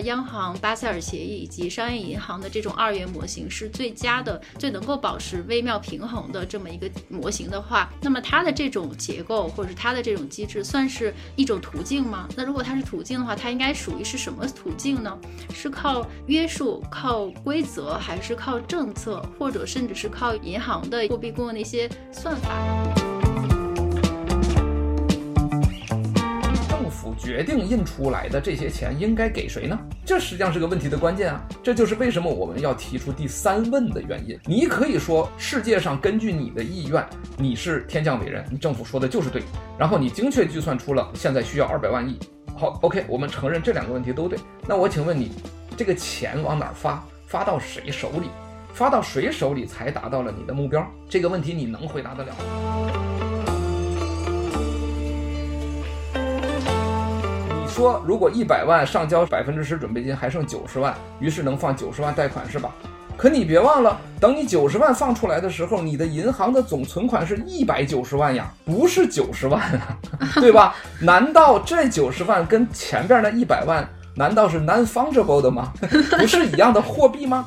央行巴塞尔协议以及商业银行的这种二元模型是最佳的、最能够保持微妙平衡的这么一个模型的话，那么它的这种结构或者是它的这种机制算是一种途径吗？那如果它是途径的话，它应该属于是什么途径呢？是靠约束、靠规则，还是靠政策，或者甚至是靠银行的货币供应的一些算法？决定印出来的这些钱应该给谁呢？这实际上是个问题的关键啊！这就是为什么我们要提出第三问的原因。你可以说世界上根据你的意愿，你是天降伟人，你政府说的就是对，然后你精确计算出了现在需要二百万亿。好，OK，我们承认这两个问题都对。那我请问你，这个钱往哪儿发？发到谁手里？发到谁手里才达到了你的目标？这个问题你能回答得了吗？说如果一百万上交百分之十准备金还剩九十万，于是能放九十万贷款是吧？可你别忘了，等你九十万放出来的时候，你的银行的总存款是一百九十万呀，不是九十万啊，对吧？难道这九十万跟前边那一百万难道是 non-fungible 的吗？不是一样的货币吗？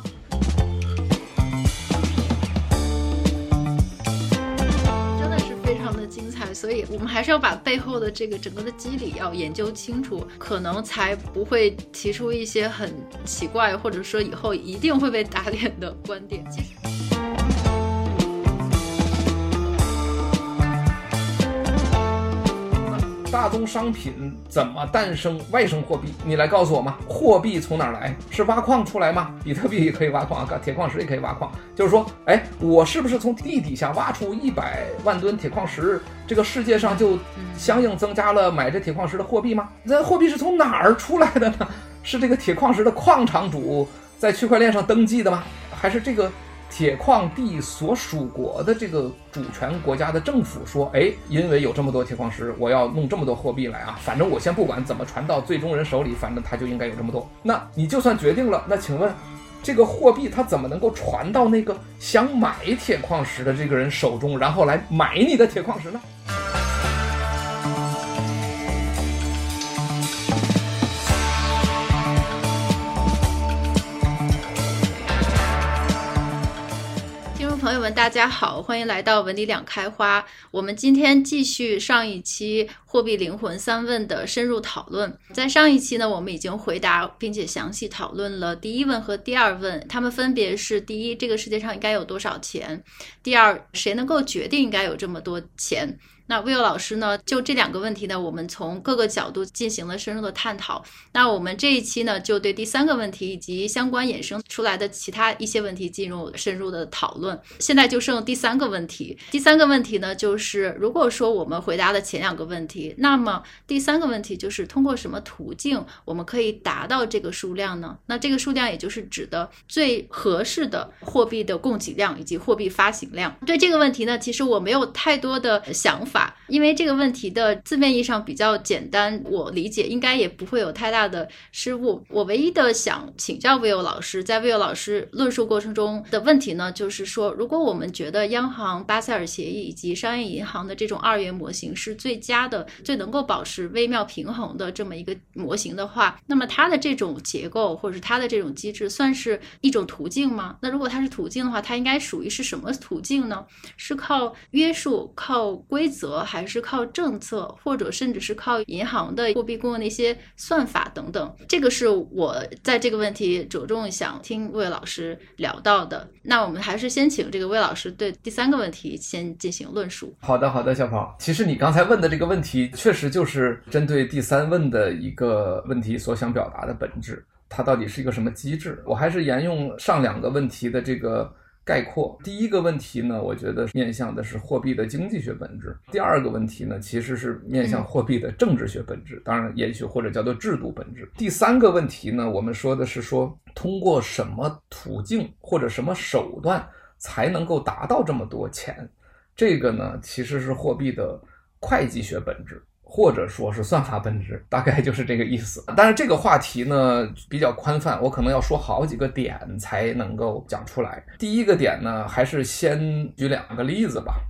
所以我们还是要把背后的这个整个的机理要研究清楚，可能才不会提出一些很奇怪，或者说以后一定会被打脸的观点。大宗商品怎么诞生外生货币？你来告诉我吗？货币从哪儿来？是挖矿出来吗？比特币也可以挖矿啊，铁矿石也可以挖矿。就是说，哎，我是不是从地底下挖出一百万吨铁矿石？这个世界上就相应增加了买这铁矿石的货币吗？那货币是从哪儿出来的呢？是这个铁矿石的矿场主在区块链上登记的吗？还是这个？铁矿地所属国的这个主权国家的政府说：“哎，因为有这么多铁矿石，我要弄这么多货币来啊！反正我先不管怎么传到最终人手里，反正他就应该有这么多。那你就算决定了，那请问，这个货币它怎么能够传到那个想买铁矿石的这个人手中，然后来买你的铁矿石呢？”们，大家好，欢迎来到文理两开花。我们今天继续上一期货币灵魂三问的深入讨论。在上一期呢，我们已经回答并且详细讨论了第一问和第二问，他们分别是：第一，这个世界上应该有多少钱？第二，谁能够决定应该有这么多钱？那 Will 老师呢，就这两个问题呢，我们从各个角度进行了深入的探讨。那我们这一期呢，就对第三个问题以及相关衍生出来的其他一些问题进入深入的讨论。现在就剩第三个问题。第三个问题呢，就是如果说我们回答了前两个问题，那么第三个问题就是通过什么途径我们可以达到这个数量呢？那这个数量也就是指的最合适的货币的供给量以及货币发行量。对这个问题呢，其实我没有太多的想法。法，因为这个问题的字面意义上比较简单，我理解应该也不会有太大的失误。我唯一的想请教 Will 老师，在 Will 老师论述过程中的问题呢，就是说，如果我们觉得央行巴塞尔协议以及商业银行的这种二元模型是最佳的、最能够保持微妙平衡的这么一个模型的话，那么它的这种结构或者是它的这种机制算是一种途径吗？那如果它是途径的话，它应该属于是什么途径呢？是靠约束、靠规则？则还是靠政策，或者甚至是靠银行的货币供应的一些算法等等，这个是我在这个问题着重想听魏老师聊到的。那我们还是先请这个魏老师对第三个问题先进行论述。好的，好的，小跑。其实你刚才问的这个问题，确实就是针对第三问的一个问题所想表达的本质，它到底是一个什么机制？我还是沿用上两个问题的这个。概括第一个问题呢，我觉得面向的是货币的经济学本质。第二个问题呢，其实是面向货币的政治学本质，当然也许或者叫做制度本质。第三个问题呢，我们说的是说通过什么途径或者什么手段才能够达到这么多钱？这个呢，其实是货币的会计学本质。或者说是算法本质，大概就是这个意思。但是这个话题呢，比较宽泛，我可能要说好几个点才能够讲出来。第一个点呢，还是先举两个例子吧。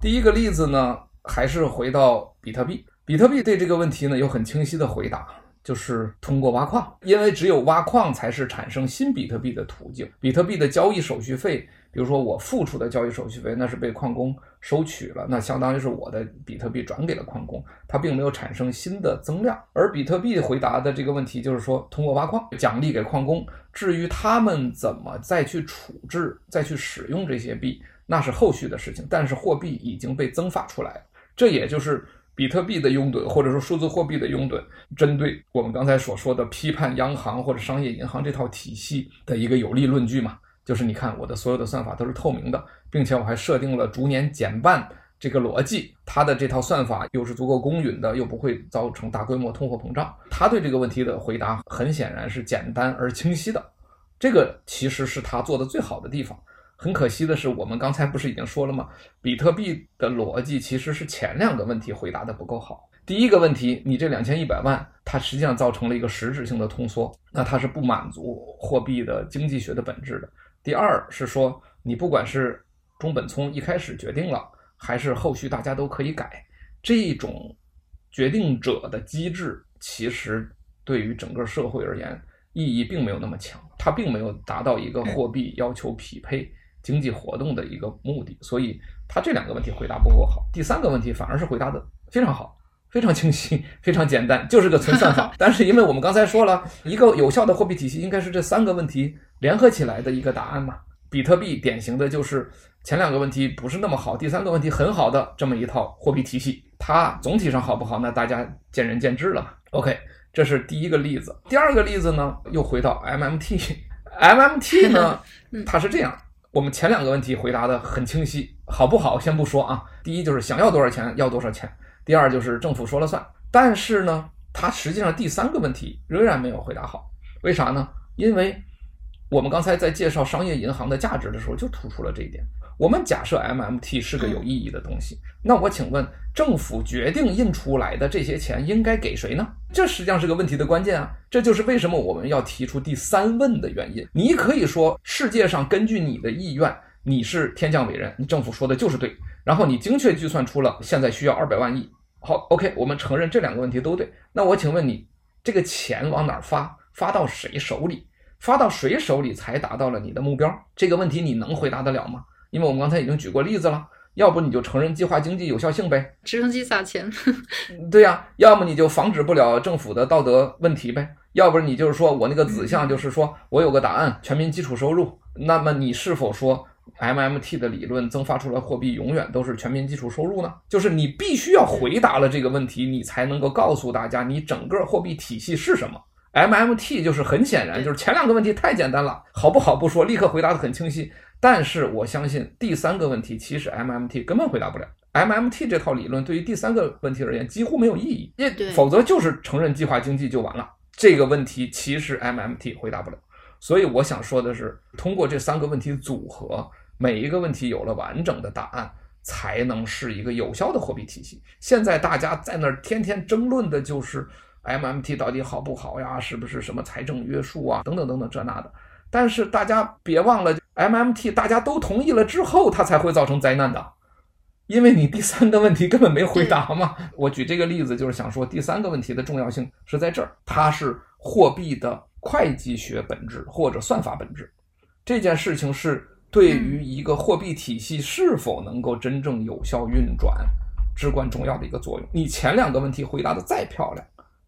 第一个例子呢，还是回到比特币。比特币对这个问题呢有很清晰的回答，就是通过挖矿，因为只有挖矿才是产生新比特币的途径。比特币的交易手续费，比如说我付出的交易手续费，那是被矿工收取了，那相当于是我的比特币转给了矿工，它并没有产生新的增量。而比特币回答的这个问题就是说，通过挖矿奖励给矿工，至于他们怎么再去处置、再去使用这些币，那是后续的事情。但是货币已经被增发出来，这也就是。比特币的拥趸，或者说数字货币的拥趸，针对我们刚才所说的批判央行或者商业银行这套体系的一个有力论据嘛，就是你看我的所有的算法都是透明的，并且我还设定了逐年减半这个逻辑，它的这套算法又是足够公允的，又不会造成大规模通货膨胀。他对这个问题的回答很显然是简单而清晰的，这个其实是他做的最好的地方。很可惜的是，我们刚才不是已经说了吗？比特币的逻辑其实是前两个问题回答的不够好。第一个问题，你这两千一百万，它实际上造成了一个实质性的通缩，那它是不满足货币的经济学的本质的。第二是说，你不管是中本聪一开始决定了，还是后续大家都可以改，这种决定者的机制，其实对于整个社会而言意义并没有那么强，它并没有达到一个货币要求匹配。经济活动的一个目的，所以他这两个问题回答不够好。第三个问题反而是回答的非常好，非常清晰，非常简单，就是个存算法。但是因为我们刚才说了一个有效的货币体系应该是这三个问题联合起来的一个答案嘛。比特币典型的就是前两个问题不是那么好，第三个问题很好的这么一套货币体系。它总体上好不好？那大家见仁见智了嘛。OK，这是第一个例子。第二个例子呢，又回到 MMT，MMT 呢，它是这样。我们前两个问题回答的很清晰，好不好？先不说啊。第一就是想要多少钱，要多少钱。第二就是政府说了算。但是呢，它实际上第三个问题仍然没有回答好。为啥呢？因为我们刚才在介绍商业银行的价值的时候，就突出了这一点。我们假设 MMT 是个有意义的东西，那我请问，政府决定印出来的这些钱应该给谁呢？这实际上是个问题的关键啊！这就是为什么我们要提出第三问的原因。你可以说，世界上根据你的意愿，你是天降伟人，你政府说的就是对，然后你精确计算出了现在需要二百万亿。好，OK，我们承认这两个问题都对。那我请问你，这个钱往哪儿发？发到谁手里？发到谁手里才达到了你的目标？这个问题你能回答得了吗？因为我们刚才已经举过例子了，要不你就承认计划经济有效性呗，直升机撒钱，对呀、啊，要么你就防止不了政府的道德问题呗，要不然你就是说我那个子项就是说我有个答案，全民基础收入，那么你是否说 MMT 的理论增发出来货币永远都是全民基础收入呢？就是你必须要回答了这个问题，你才能够告诉大家你整个货币体系是什么。MMT 就是很显然就是前两个问题太简单了，好不好不说，立刻回答得很清晰。但是我相信第三个问题，其实 MMT 根本回答不了。MMT 这套理论对于第三个问题而言几乎没有意义，因否则就是承认计划经济就完了。这个问题其实 MMT 回答不了。所以我想说的是，通过这三个问题组合，每一个问题有了完整的答案，才能是一个有效的货币体系。现在大家在那儿天天争论的就是 MMT 到底好不好呀？是不是什么财政约束啊？等等等等这那的。但是大家别忘了，MMT 大家都同意了之后，它才会造成灾难的，因为你第三个问题根本没回答嘛。我举这个例子就是想说，第三个问题的重要性是在这儿，它是货币的会计学本质或者算法本质。这件事情是对于一个货币体系是否能够真正有效运转至关重要的一个作用。你前两个问题回答的再漂亮，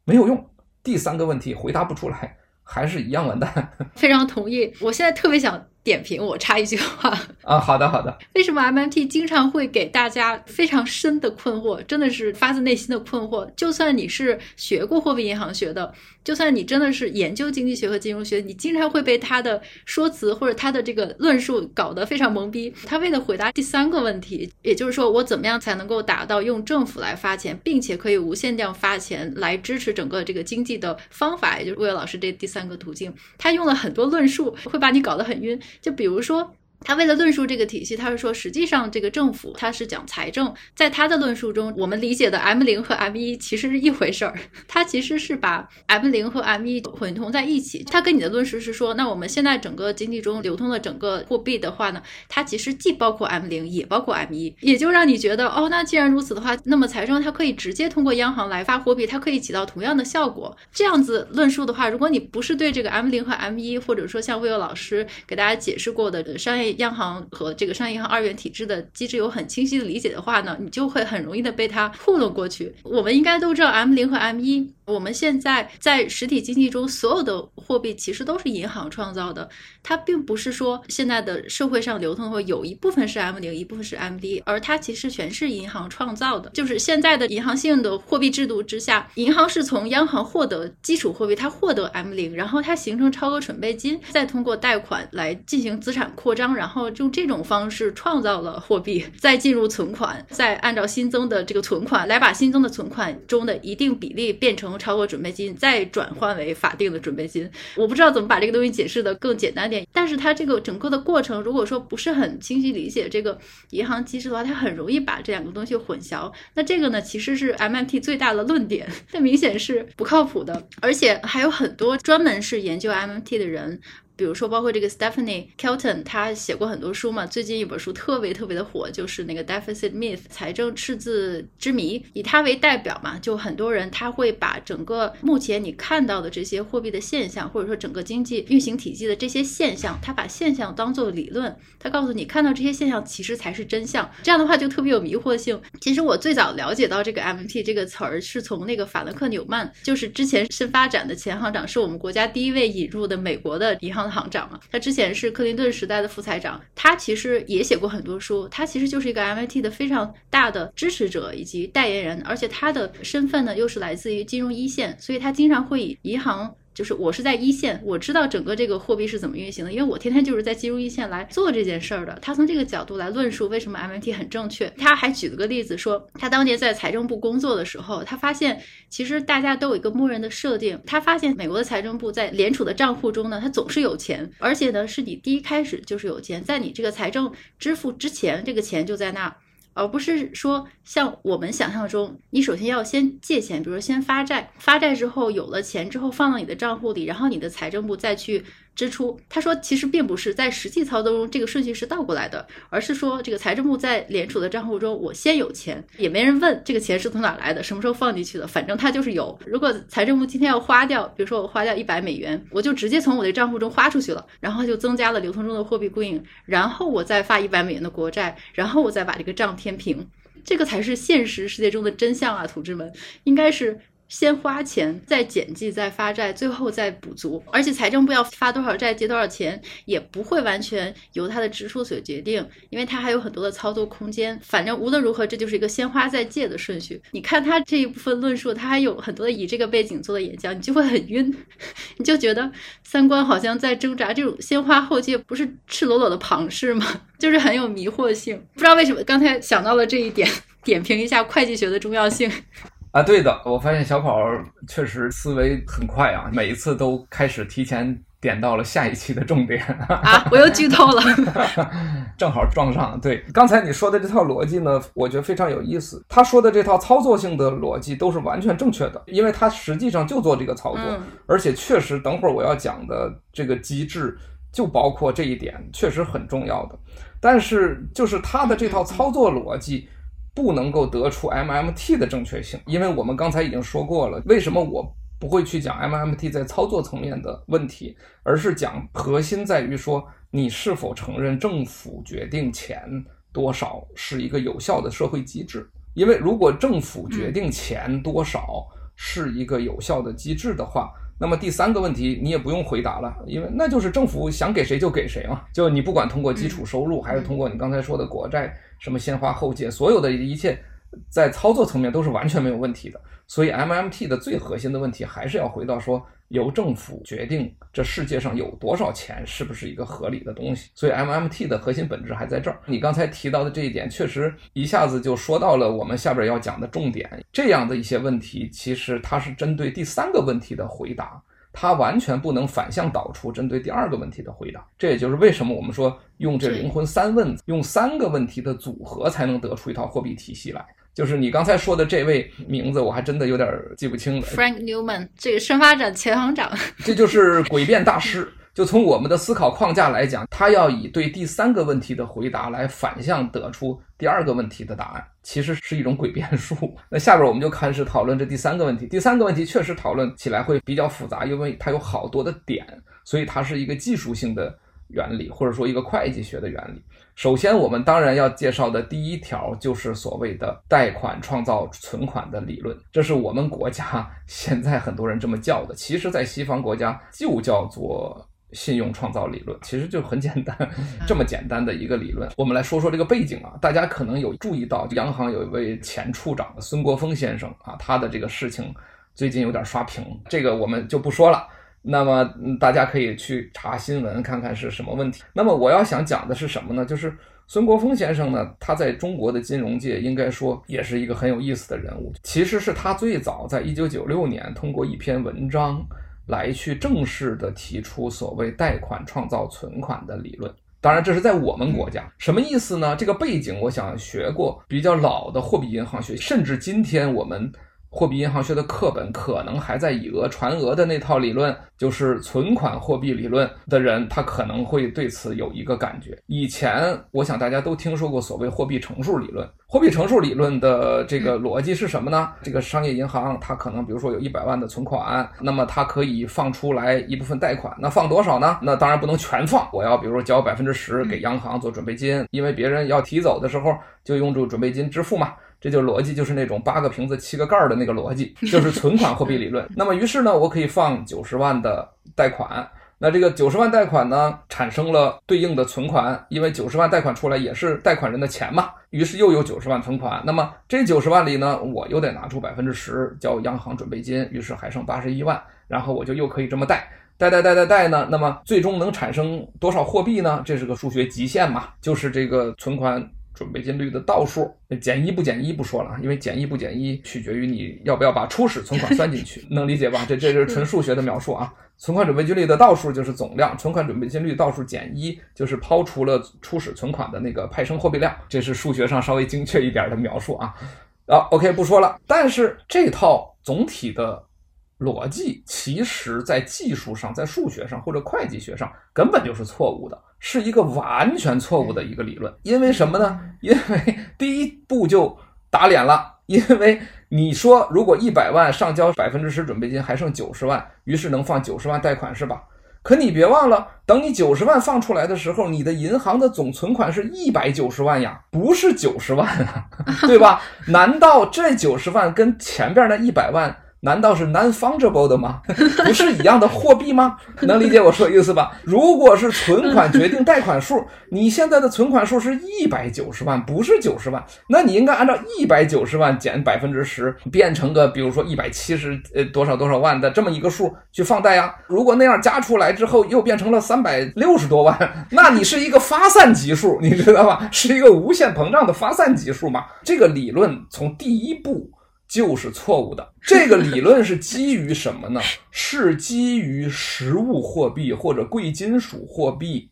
没有用，第三个问题回答不出来。还是一样完蛋。非常同意。我现在特别想点评，我插一句话 啊，好的好的。为什么 MMT 经常会给大家非常深的困惑？真的是发自内心的困惑。就算你是学过货币银行学的，就算你真的是研究经济学和金融学，你经常会被他的说辞或者他的这个论述搞得非常懵逼。他为了回答第三个问题，也就是说我怎么样才能够达到用政府来发钱，并且可以无限量发钱来支持整个这个经济的方法，也就是魏老师这第三个途径，他用了很多论述，会把你搞得很晕。就比如说，他为了论述这个体系，他是说，实际上这个政府他是讲财政，在他的论述中，我们理解的 M 零和 M 一其实是一回事儿，他其实是把 M 零和 M 一混同在一起。他跟你的论述是说，那我们现在整个经济中流通的整个货币的话呢，它其实既包括 M 零，也包括 M 一，也就让你觉得，哦，那既然如此的话，那么财政它可以直接通过央行来发货币，它可以起到同样的效果。这样子论述的话，如果你不是对这个 M 零和 M 一，或者说像魏友老师给大家解释过的商业央行和这个商业银行二元体制的机制有很清晰的理解的话呢，你就会很容易的被它糊弄过去。我们应该都知道 M 零和 M 一，我们现在在实体经济中所有的货币其实都是银行创造的，它并不是说现在的社会上流通的有一部分是 M 零，一部分是 M 一，而它其实全是银行创造的。就是现在的银行性的货币制度之下，银行是从央行获得基础货币，它获得 M 零，然后它形成超额准备金，再通过贷款来进行资产扩张，然后用这种方式创造了货币，再进入存款，再按照新增的这个存款来把新增的存款中的一定比例变成超过准备金，再转换为法定的准备金。我不知道怎么把这个东西解释得更简单点，但是它这个整个的过程，如果说不是很清晰理解这个银行机制的话，它很容易把这两个东西混淆。那这个呢，其实是 MMT 最大的论点，那明显是不靠谱的，而且还有很多专门是研究 MMT 的人。比如说，包括这个 Stephanie Kelton，他写过很多书嘛。最近一本书特别特别的火，就是那个 Deficit Myth，财政赤字之谜。以他为代表嘛，就很多人他会把整个目前你看到的这些货币的现象，或者说整个经济运行体系的这些现象，他把现象当做理论，他告诉你看到这些现象其实才是真相。这样的话就特别有迷惑性。其实我最早了解到这个 MMT 这个词儿，是从那个法兰克纽曼，就是之前深发展的前行长，是我们国家第一位引入的美国的银行。行长嘛，他之前是克林顿时代的副财长，他其实也写过很多书，他其实就是一个 MIT 的非常大的支持者以及代言人，而且他的身份呢又是来自于金融一线，所以他经常会以银行。就是我是在一线，我知道整个这个货币是怎么运行的，因为我天天就是在金融一线来做这件事儿的。他从这个角度来论述为什么 MMT 很正确。他还举了个例子说，他当年在财政部工作的时候，他发现其实大家都有一个默认的设定。他发现美国的财政部在联储的账户中呢，他总是有钱，而且呢是你第一开始就是有钱，在你这个财政支付之前，这个钱就在那儿。而不是说像我们想象中，你首先要先借钱，比如说先发债，发债之后有了钱之后放到你的账户里，然后你的财政部再去。支出，他说其实并不是在实际操作中这个顺序是倒过来的，而是说这个财政部在联储的账户中，我先有钱，也没人问这个钱是从哪来的，什么时候放进去的，反正他就是有。如果财政部今天要花掉，比如说我花掉一百美元，我就直接从我的账户中花出去了，然后就增加了流通中的货币供应，然后我再发一百美元的国债，然后我再把这个账填平，这个才是现实世界中的真相啊，同志们，应该是。先花钱，再减记，再发债，最后再补足。而且财政部要发多少债，借多少钱，也不会完全由他的支出所决定，因为他还有很多的操作空间。反正无论如何，这就是一个先花再借的顺序。你看他这一部分论述，他还有很多的以这个背景做的演讲，你就会很晕，你就觉得三观好像在挣扎。这种先花后借不是赤裸裸的庞氏吗？就是很有迷惑性。不知道为什么刚才想到了这一点，点评一下会计学的重要性。啊，对的，我发现小跑确实思维很快啊，每一次都开始提前点到了下一期的重点啊，我又剧透了，正好撞上。对，刚才你说的这套逻辑呢，我觉得非常有意思。他说的这套操作性的逻辑都是完全正确的，因为他实际上就做这个操作，嗯、而且确实，等会儿我要讲的这个机制就包括这一点，确实很重要的。但是，就是他的这套操作逻辑。不能够得出 MMT 的正确性，因为我们刚才已经说过了。为什么我不会去讲 MMT 在操作层面的问题，而是讲核心在于说你是否承认政府决定钱多少是一个有效的社会机制？因为如果政府决定钱多少是一个有效的机制的话，那么第三个问题你也不用回答了，因为那就是政府想给谁就给谁嘛。就你不管通过基础收入，还是通过你刚才说的国债。什么先花后借，所有的一切，在操作层面都是完全没有问题的。所以 MMT 的最核心的问题还是要回到说，由政府决定这世界上有多少钱是不是一个合理的东西。所以 MMT 的核心本质还在这儿。你刚才提到的这一点，确实一下子就说到了我们下边要讲的重点。这样的一些问题，其实它是针对第三个问题的回答。它完全不能反向导出针对第二个问题的回答。这也就是为什么我们说用这灵魂三问，用三个问题的组合才能得出一套货币体系来。就是你刚才说的这位名字，我还真的有点记不清了。Frank Newman，这个深发展前行长，这就是诡辩大师。就从我们的思考框架来讲，他要以对第三个问题的回答来反向得出第二个问题的答案，其实是一种诡辩术。那下边我们就开始讨论这第三个问题。第三个问题确实讨论起来会比较复杂，因为它有好多的点，所以它是一个技术性的原理，或者说一个会计学的原理。首先，我们当然要介绍的第一条就是所谓的贷款创造存款的理论，这是我们国家 现在很多人这么叫的，其实在西方国家就叫做。信用创造理论其实就很简单，这么简单的一个理论。我们来说说这个背景啊，大家可能有注意到，央行有一位前处长孙国峰先生啊，他的这个事情最近有点刷屏，这个我们就不说了。那么大家可以去查新闻看看是什么问题。那么我要想讲的是什么呢？就是孙国峰先生呢，他在中国的金融界应该说也是一个很有意思的人物。其实是他最早在一九九六年通过一篇文章。来去正式的提出所谓贷款创造存款的理论，当然这是在我们国家，什么意思呢？这个背景我想学过比较老的货币银行学，甚至今天我们。货币银行学的课本可能还在以讹传讹的那套理论，就是存款货币理论的人，他可能会对此有一个感觉。以前我想大家都听说过所谓货币乘数理论，货币乘数理论的这个逻辑是什么呢？这个商业银行它可能比如说有一百万的存款，那么它可以放出来一部分贷款，那放多少呢？那当然不能全放，我要比如说交百分之十给央行做准备金，因为别人要提走的时候就用这准备金支付嘛。这就逻辑就是那种八个瓶子七个盖儿的那个逻辑，就是存款货币理论。那么于是呢，我可以放九十万的贷款，那这个九十万贷款呢，产生了对应的存款，因为九十万贷款出来也是贷款人的钱嘛，于是又有九十万存款。那么这九十万里呢，我又得拿出百分之十交央行准备金，于是还剩八十一万，然后我就又可以这么贷，贷贷贷贷贷呢，那么最终能产生多少货币呢？这是个数学极限嘛，就是这个存款。准备金率的倒数，减一不减一不说了，因为减一不减一取决于你要不要把初始存款算进去，能理解吧？这这是纯数学的描述啊。存款准备金率的倒数就是总量，存款准备金率倒数减一就是抛除了初始存款的那个派生货币量，这是数学上稍微精确一点的描述啊。啊，OK，不说了。但是这套总体的。逻辑其实，在技术上，在数学上或者会计学上，根本就是错误的，是一个完全错误的一个理论。因为什么呢？因为 第一步就打脸了。因为你说，如果一百万上交百分之十准备金，还剩九十万，于是能放九十万贷款，是吧？可你别忘了，等你九十万放出来的时候，你的银行的总存款是一百九十万呀，不是九十万啊，对吧？难道这九十万跟前边那一百万？难道是 non-fungible 的吗？不是一样的货币吗？能理解我说意思吧？如果是存款决定贷款数，你现在的存款数是一百九十万，不是九十万，那你应该按照一百九十万减百分之十，变成个比如说一百七十呃多少多少万的这么一个数去放贷呀。如果那样加出来之后又变成了三百六十多万，那你是一个发散级数，你知道吧？是一个无限膨胀的发散级数嘛？这个理论从第一步。就是错误的。这个理论是基于什么呢？是基于实物货币或者贵金属货币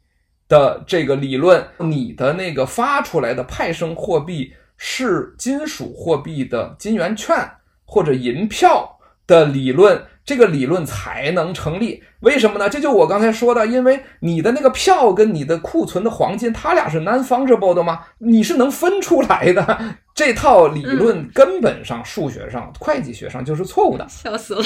的这个理论。你的那个发出来的派生货币是金属货币的金圆券或者银票的理论。这个理论才能成立，为什么呢？这就我刚才说的，因为你的那个票跟你的库存的黄金，它俩是 non-fungible 的吗？你是能分出来的。这套理论根本上数学上、会计学上就是错误的。笑死了！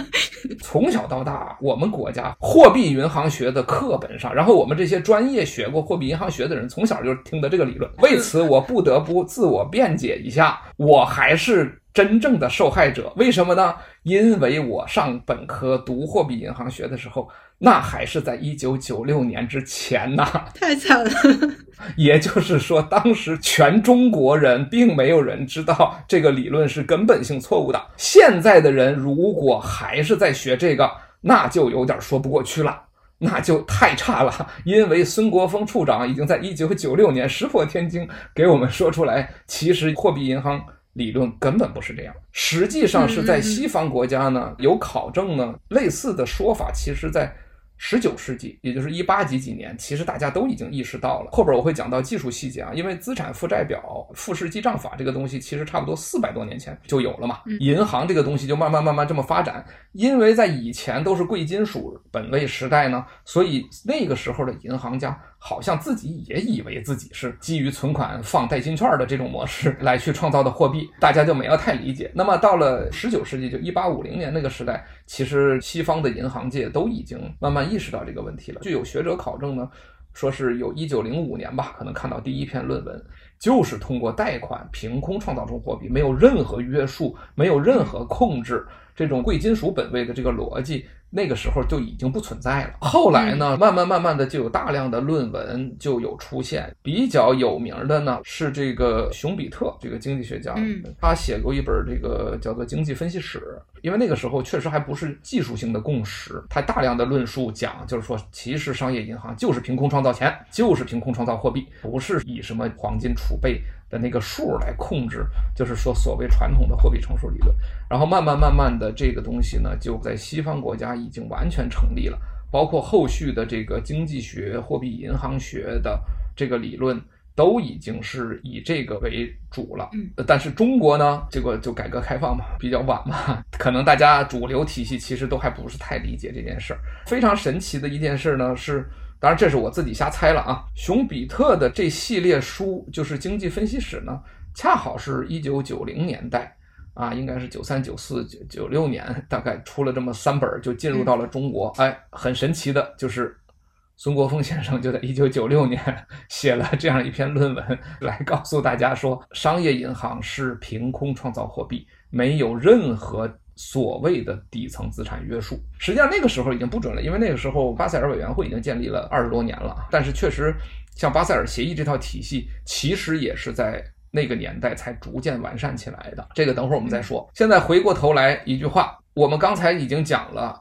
从小到大，我们国家货币银行学的课本上，然后我们这些专业学过货币银行学的人，从小就听的这个理论。为此，我不得不自我辩解一下，我还是。真正的受害者，为什么呢？因为我上本科读货币银行学的时候，那还是在一九九六年之前呢。太惨了。也就是说，当时全中国人并没有人知道这个理论是根本性错误的。现在的人如果还是在学这个，那就有点说不过去了，那就太差了。因为孙国峰处长已经在一九九六年石破天惊给我们说出来，其实货币银行。理论根本不是这样。实际上是在西方国家呢，有考证呢，类似的说法，其实在。十九世纪，也就是一八几几年，其实大家都已经意识到了。后边我会讲到技术细节啊，因为资产负债表、复式记账法这个东西，其实差不多四百多年前就有了嘛。银行这个东西就慢慢慢慢这么发展，因为在以前都是贵金属本位时代呢，所以那个时候的银行家。好像自己也以为自己是基于存款放代金券的这种模式来去创造的货币，大家就没有太理解。那么到了十九世纪，就一八五零年那个时代，其实西方的银行界都已经慢慢意识到这个问题了。据有学者考证呢，说是有一九零五年吧，可能看到第一篇论文，就是通过贷款凭空创造出货币，没有任何约束，没有任何控制，这种贵金属本位的这个逻辑。那个时候就已经不存在了。后来呢，慢慢慢慢的就有大量的论文就有出现。比较有名的呢是这个熊彼特这个经济学家，他写过一本这个叫做《经济分析史》。因为那个时候确实还不是技术性的共识，他大量的论述讲，就是说，其实商业银行就是凭空创造钱，就是凭空创造货币，不是以什么黄金储备的那个数来控制，就是说所谓传统的货币乘数理论。然后慢慢慢慢的，这个东西呢，就在西方国家已经完全成立了，包括后续的这个经济学、货币银行学的这个理论，都已经是以这个为主了。嗯，但是中国呢，这个就改革开放嘛，比较晚嘛，可能大家主流体系其实都还不是太理解这件事儿。非常神奇的一件事呢是，当然这是我自己瞎猜了啊。熊彼特的这系列书，就是经济分析史呢，恰好是一九九零年代。啊，应该是九三、九四、九九六年，大概出了这么三本，就进入到了中国。哎，很神奇的就是，孙国峰先生就在一九九六年 写了这样一篇论文，来告诉大家说，商业银行是凭空创造货币，没有任何所谓的底层资产约束。实际上那个时候已经不准了，因为那个时候巴塞尔委员会已经建立了二十多年了。但是确实，像巴塞尔协议这套体系，其实也是在。那个年代才逐渐完善起来的，这个等会儿我们再说。现在回过头来一句话，我们刚才已经讲了，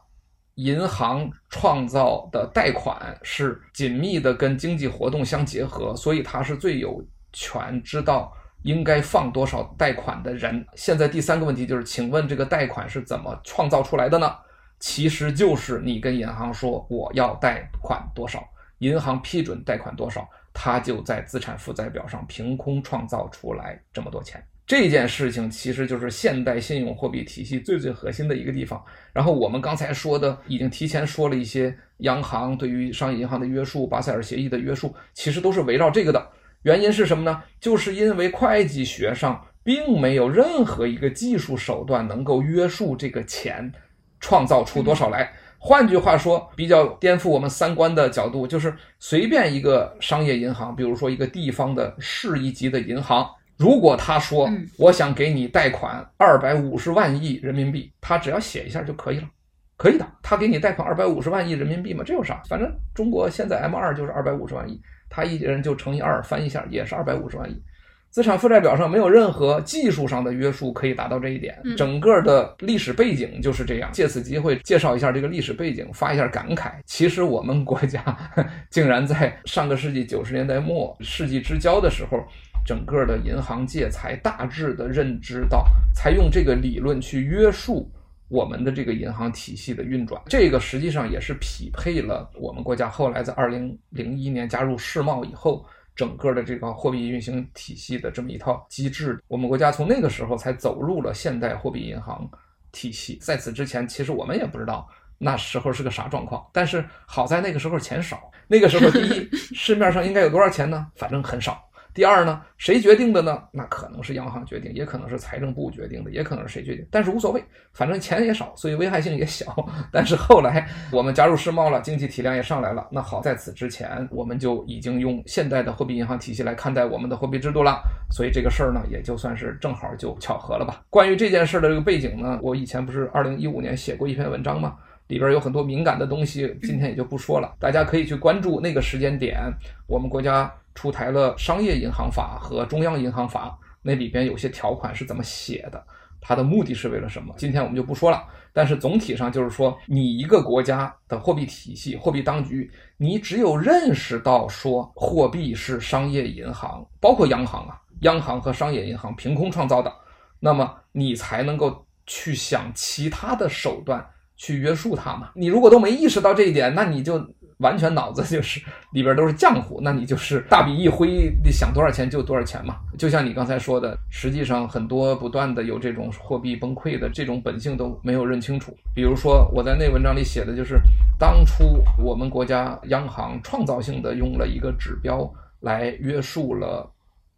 银行创造的贷款是紧密的跟经济活动相结合，所以它是最有权知道应该放多少贷款的人。现在第三个问题就是，请问这个贷款是怎么创造出来的呢？其实就是你跟银行说我要贷款多少，银行批准贷款多少。他就在资产负债表上凭空创造出来这么多钱，这件事情其实就是现代信用货币体系最最核心的一个地方。然后我们刚才说的已经提前说了一些央行对于商业银行的约束，巴塞尔协议的约束，其实都是围绕这个的。原因是什么呢？就是因为会计学上并没有任何一个技术手段能够约束这个钱创造出多少来。换句话说，比较颠覆我们三观的角度，就是随便一个商业银行，比如说一个地方的市一级的银行，如果他说我想给你贷款二百五十万亿人民币，他只要写一下就可以了，可以的。他给你贷款二百五十万亿人民币嘛，这有啥？反正中国现在 M 二就是二百五十万亿，他一人就乘以二，翻一下也是二百五十万亿。资产负债表上没有任何技术上的约束可以达到这一点，整个的历史背景就是这样。借此机会介绍一下这个历史背景，发一下感慨。其实我们国家 竟然在上个世纪九十年代末、世纪之交的时候，整个的银行界才大致的认知到，才用这个理论去约束我们的这个银行体系的运转。这个实际上也是匹配了我们国家后来在二零零一年加入世贸以后。整个的这个货币运行体系的这么一套机制，我们国家从那个时候才走入了现代货币银行体系。在此之前，其实我们也不知道那时候是个啥状况。但是好在那个时候钱少，那个时候第一市面上应该有多少钱呢？反正很少。第二呢，谁决定的呢？那可能是央行决定，也可能是财政部决定的，也可能是谁决定。但是无所谓，反正钱也少，所以危害性也小。但是后来我们加入世贸了，经济体量也上来了。那好，在此之前，我们就已经用现代的货币银行体系来看待我们的货币制度了。所以这个事儿呢，也就算是正好就巧合了吧。关于这件事的这个背景呢，我以前不是二零一五年写过一篇文章吗？里边有很多敏感的东西，今天也就不说了。大家可以去关注那个时间点，我们国家。出台了商业银行法和中央银行法，那里边有些条款是怎么写的？它的目的是为了什么？今天我们就不说了。但是总体上就是说，你一个国家的货币体系、货币当局，你只有认识到说货币是商业银行，包括央行啊，央行和商业银行凭空创造的，那么你才能够去想其他的手段去约束它嘛。你如果都没意识到这一点，那你就。完全脑子就是里边都是浆糊，那你就是大笔一挥，你想多少钱就多少钱嘛。就像你刚才说的，实际上很多不断的有这种货币崩溃的这种本性都没有认清楚。比如说我在那文章里写的就是，当初我们国家央行创造性的用了一个指标来约束了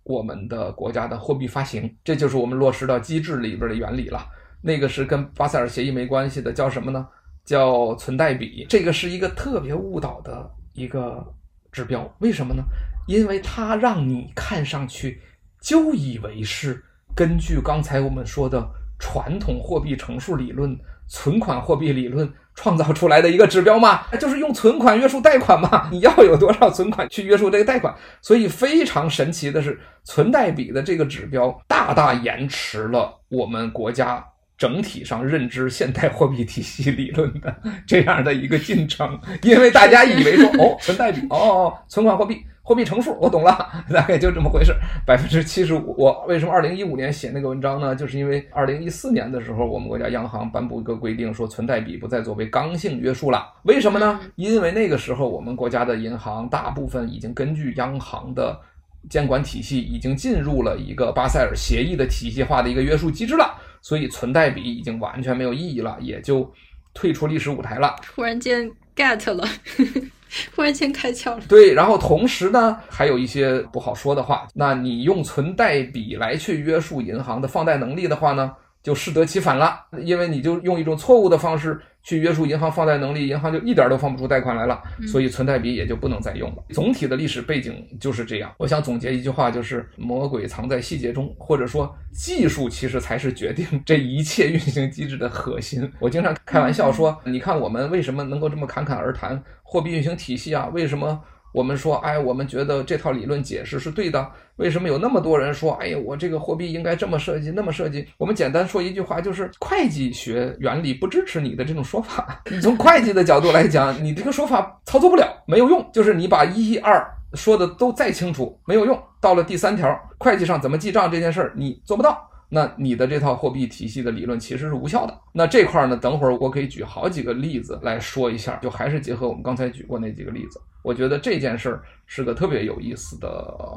我们的国家的货币发行，这就是我们落实到机制里边的原理了。那个是跟巴塞尔协议没关系的，叫什么呢？叫存贷比，这个是一个特别误导的一个指标。为什么呢？因为它让你看上去就以为是根据刚才我们说的传统货币乘数理论、存款货币理论创造出来的一个指标嘛，就是用存款约束贷款嘛。你要有多少存款去约束这个贷款？所以非常神奇的是，存贷比的这个指标大大延迟了我们国家。整体上认知现代货币体系理论的这样的一个进程，因为大家以为说哦，存贷比哦，存款货币货币乘数，我懂了，大概就这么回事。百分之七十五，我为什么二零一五年写那个文章呢？就是因为二零一四年的时候，我们国家央行颁布一个规定，说存贷比不再作为刚性约束了。为什么呢？因为那个时候我们国家的银行大部分已经根据央行的监管体系，已经进入了一个巴塞尔协议的体系化的一个约束机制了。所以存贷比已经完全没有意义了，也就退出历史舞台了。突然间 get 了，忽然间开窍了。对，然后同时呢，还有一些不好说的话。那你用存贷比来去约束银行的放贷能力的话呢，就适得其反了，因为你就用一种错误的方式。去约束银行放贷能力，银行就一点都放不出贷款来了，所以存贷比也就不能再用了。总体的历史背景就是这样。我想总结一句话，就是魔鬼藏在细节中，或者说技术其实才是决定这一切运行机制的核心。我经常开玩笑说，你看我们为什么能够这么侃侃而谈货币运行体系啊？为什么？我们说，哎，我们觉得这套理论解释是对的。为什么有那么多人说，哎呀，我这个货币应该这么设计，那么设计？我们简单说一句话，就是会计学原理不支持你的这种说法。你 从会计的角度来讲，你这个说法操作不了，没有用。就是你把一二说的都再清楚，没有用。到了第三条，会计上怎么记账这件事儿，你做不到。那你的这套货币体系的理论其实是无效的。那这块儿呢，等会儿我可以举好几个例子来说一下，就还是结合我们刚才举过那几个例子。我觉得这件事儿是个特别有意思的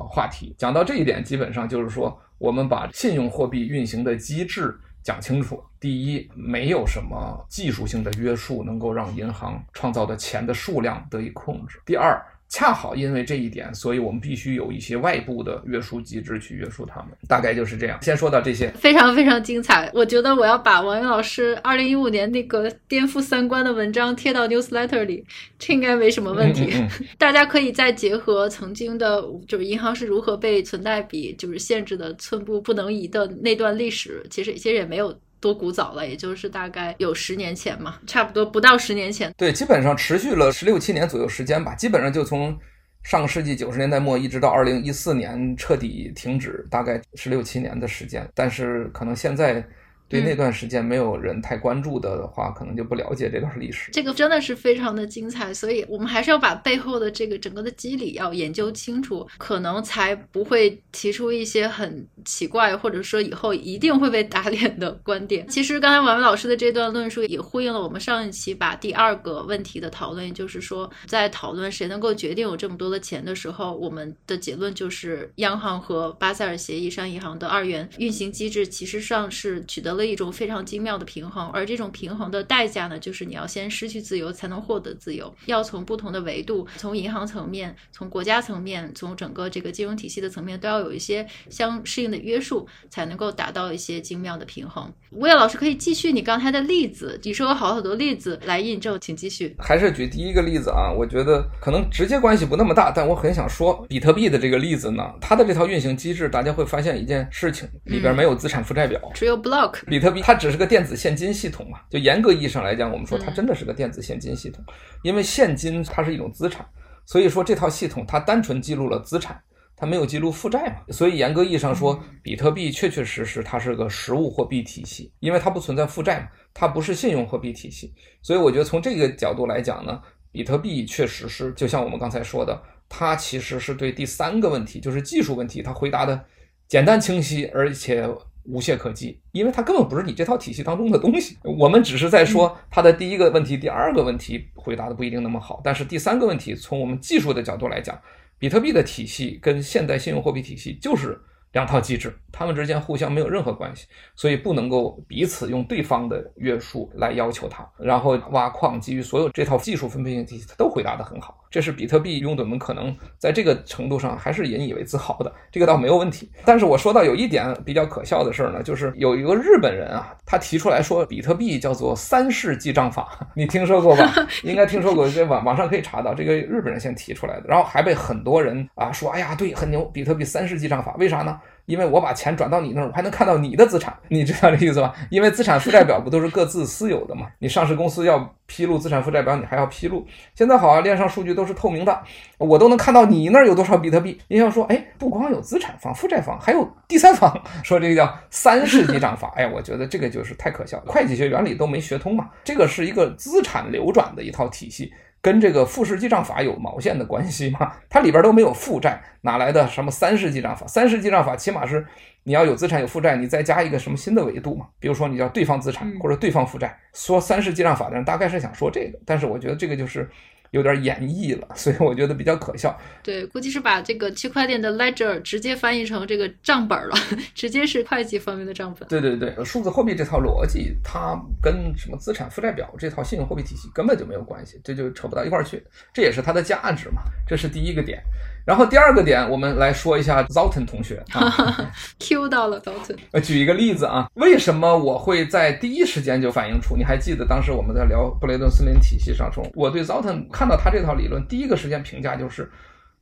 话题。讲到这一点，基本上就是说，我们把信用货币运行的机制讲清楚。第一，没有什么技术性的约束能够让银行创造的钱的数量得以控制。第二，恰好因为这一点，所以我们必须有一些外部的约束机制去约束他们。大概就是这样。先说到这些，非常非常精彩。我觉得我要把王宇老师二零一五年那个颠覆三观的文章贴到 newsletter 里，这应该没什么问题。嗯嗯、大家可以再结合曾经的，就是银行是如何被存贷比就是限制的寸步不能移的那段历史，其实其实也没有。多古早了，也就是大概有十年前嘛，差不多不到十年前。对，基本上持续了十六七年左右时间吧，基本上就从上个世纪九十年代末一直到二零一四年彻底停止，大概十六七年的时间。但是可能现在。对那段时间没有人太关注的话，嗯，可能就不了解这段历史。这个真的是非常的精彩，所以我们还是要把背后的这个整个的机理要研究清楚，可能才不会提出一些很奇怪或者说以后一定会被打脸的观点。其实刚才王文老师的这段论述也呼应了我们上一期把第二个问题的讨论，就是说在讨论谁能够决定有这么多的钱的时候，我们的结论就是央行和巴塞尔协议商业银行的二元运行机制其实上是取得了。一种非常精妙的平衡，而这种平衡的代价呢，就是你要先失去自由，才能获得自由。要从不同的维度，从银行层面，从国家层面，从整个这个金融体系的层面，都要有一些相适应的约束，才能够达到一些精妙的平衡。吴越老师可以继续你刚才的例子，你说有好很多例子来印证，请继续。还是举第一个例子啊，我觉得可能直接关系不那么大，但我很想说比特币的这个例子呢，它的这套运行机制，大家会发现一件事情，里边没有资产负债表，只有 block。比特币它只是个电子现金系统嘛，就严格意义上来讲，我们说它真的是个电子现金系统，因为现金它是一种资产，所以说这套系统它单纯记录了资产，它没有记录负债嘛，所以严格意义上说，比特币确确实实它是个实物货币体系，因为它不存在负债嘛，它不是信用货币体系，所以我觉得从这个角度来讲呢，比特币确实是就像我们刚才说的，它其实是对第三个问题，就是技术问题，它回答的简单清晰，而且。无懈可击，因为它根本不是你这套体系当中的东西。我们只是在说它的第一个问题，第二个问题回答的不一定那么好，但是第三个问题，从我们技术的角度来讲，比特币的体系跟现代信用货币体系就是。两套机制，它们之间互相没有任何关系，所以不能够彼此用对方的约束来要求它。然后挖矿基于所有这套技术分配性体系，它都回答的很好。这是比特币拥趸们可能在这个程度上还是引以为自豪的，这个倒没有问题。但是我说到有一点比较可笑的事儿呢，就是有一个日本人啊，他提出来说比特币叫做三式记账法，你听说过吧？应该听说过，这网网上可以查到，这个日本人先提出来的，然后还被很多人啊说，哎呀，对，很牛，比特币三式记账法，为啥呢？因为我把钱转到你那儿，我还能看到你的资产，你知道这意思吧？因为资产负债表不都是各自私有的吗？你上市公司要披露资产负债表，你还要披露。现在好啊，链上数据都是透明的，我都能看到你那儿有多少比特币。你要说，哎，不光有资产方、负债方，还有第三方，说这个叫三式记账法。哎，我觉得这个就是太可笑了，会计学原理都没学通嘛。这个是一个资产流转的一套体系。跟这个复式记账法有毛线的关系吗？它里边都没有负债，哪来的什么三式记账法？三式记账法起码是你要有资产有负债，你再加一个什么新的维度嘛？比如说你叫对方资产或者对方负债。说三式记账法的人大概是想说这个，但是我觉得这个就是。有点演绎了，所以我觉得比较可笑。对，估计是把这个区块链的 ledger 直接翻译成这个账本了，直接是会计方面的账本。对对对，数字货币这套逻辑，它跟什么资产负债表这套信用货币体系根本就没有关系，这就扯不到一块儿去。这也是它的价值嘛，这是第一个点。然后第二个点，我们来说一下 Zoltan 同学 啊，Q 到了 Zoltan。呃，举一个例子啊，为什么我会在第一时间就反映出？你还记得当时我们在聊布雷顿森林体系上说，我对 Zoltan 看到他这套理论，第一个时间评价就是，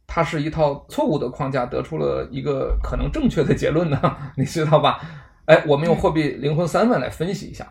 他是一套错误的框架，得出了一个可能正确的结论呢，你知道吧？哎，我们用货币灵魂三问来分析一下。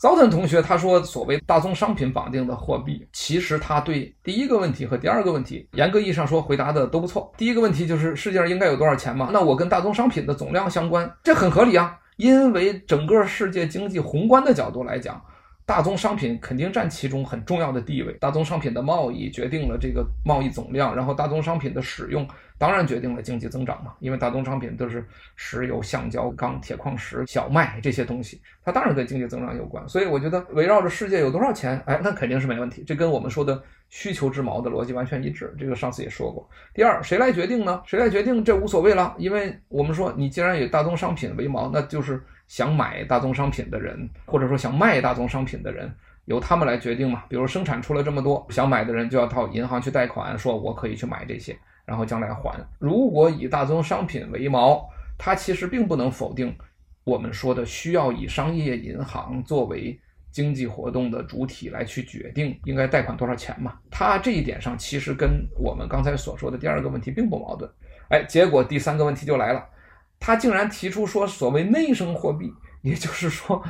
Zoltan 同学他说，所谓大宗商品绑定的货币，其实他对第一个问题和第二个问题，严格意义上说回答的都不错。第一个问题就是世界上应该有多少钱嘛？那我跟大宗商品的总量相关，这很合理啊，因为整个世界经济宏观的角度来讲。大宗商品肯定占其中很重要的地位。大宗商品的贸易决定了这个贸易总量，然后大宗商品的使用当然决定了经济增长嘛。因为大宗商品都是石油、橡胶、钢、铁矿石、小麦这些东西，它当然跟经济增长有关。所以我觉得围绕着世界有多少钱，哎，那肯定是没问题。这跟我们说的需求之锚的逻辑完全一致。这个上次也说过。第二，谁来决定呢？谁来决定？这无所谓了，因为我们说你既然以大宗商品为锚，那就是。想买大宗商品的人，或者说想卖大宗商品的人，由他们来决定嘛。比如生产出了这么多，想买的人就要到银行去贷款，说我可以去买这些，然后将来还。如果以大宗商品为锚，它其实并不能否定我们说的需要以商业银行作为经济活动的主体来去决定应该贷款多少钱嘛。它这一点上其实跟我们刚才所说的第二个问题并不矛盾。哎，结果第三个问题就来了。他竟然提出说，所谓内生货币，也就是说，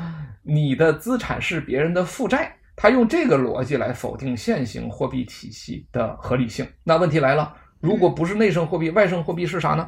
你的资产是别人的负债。他用这个逻辑来否定现行货币体系的合理性。那问题来了，如果不是内生货币，外生货币是啥呢？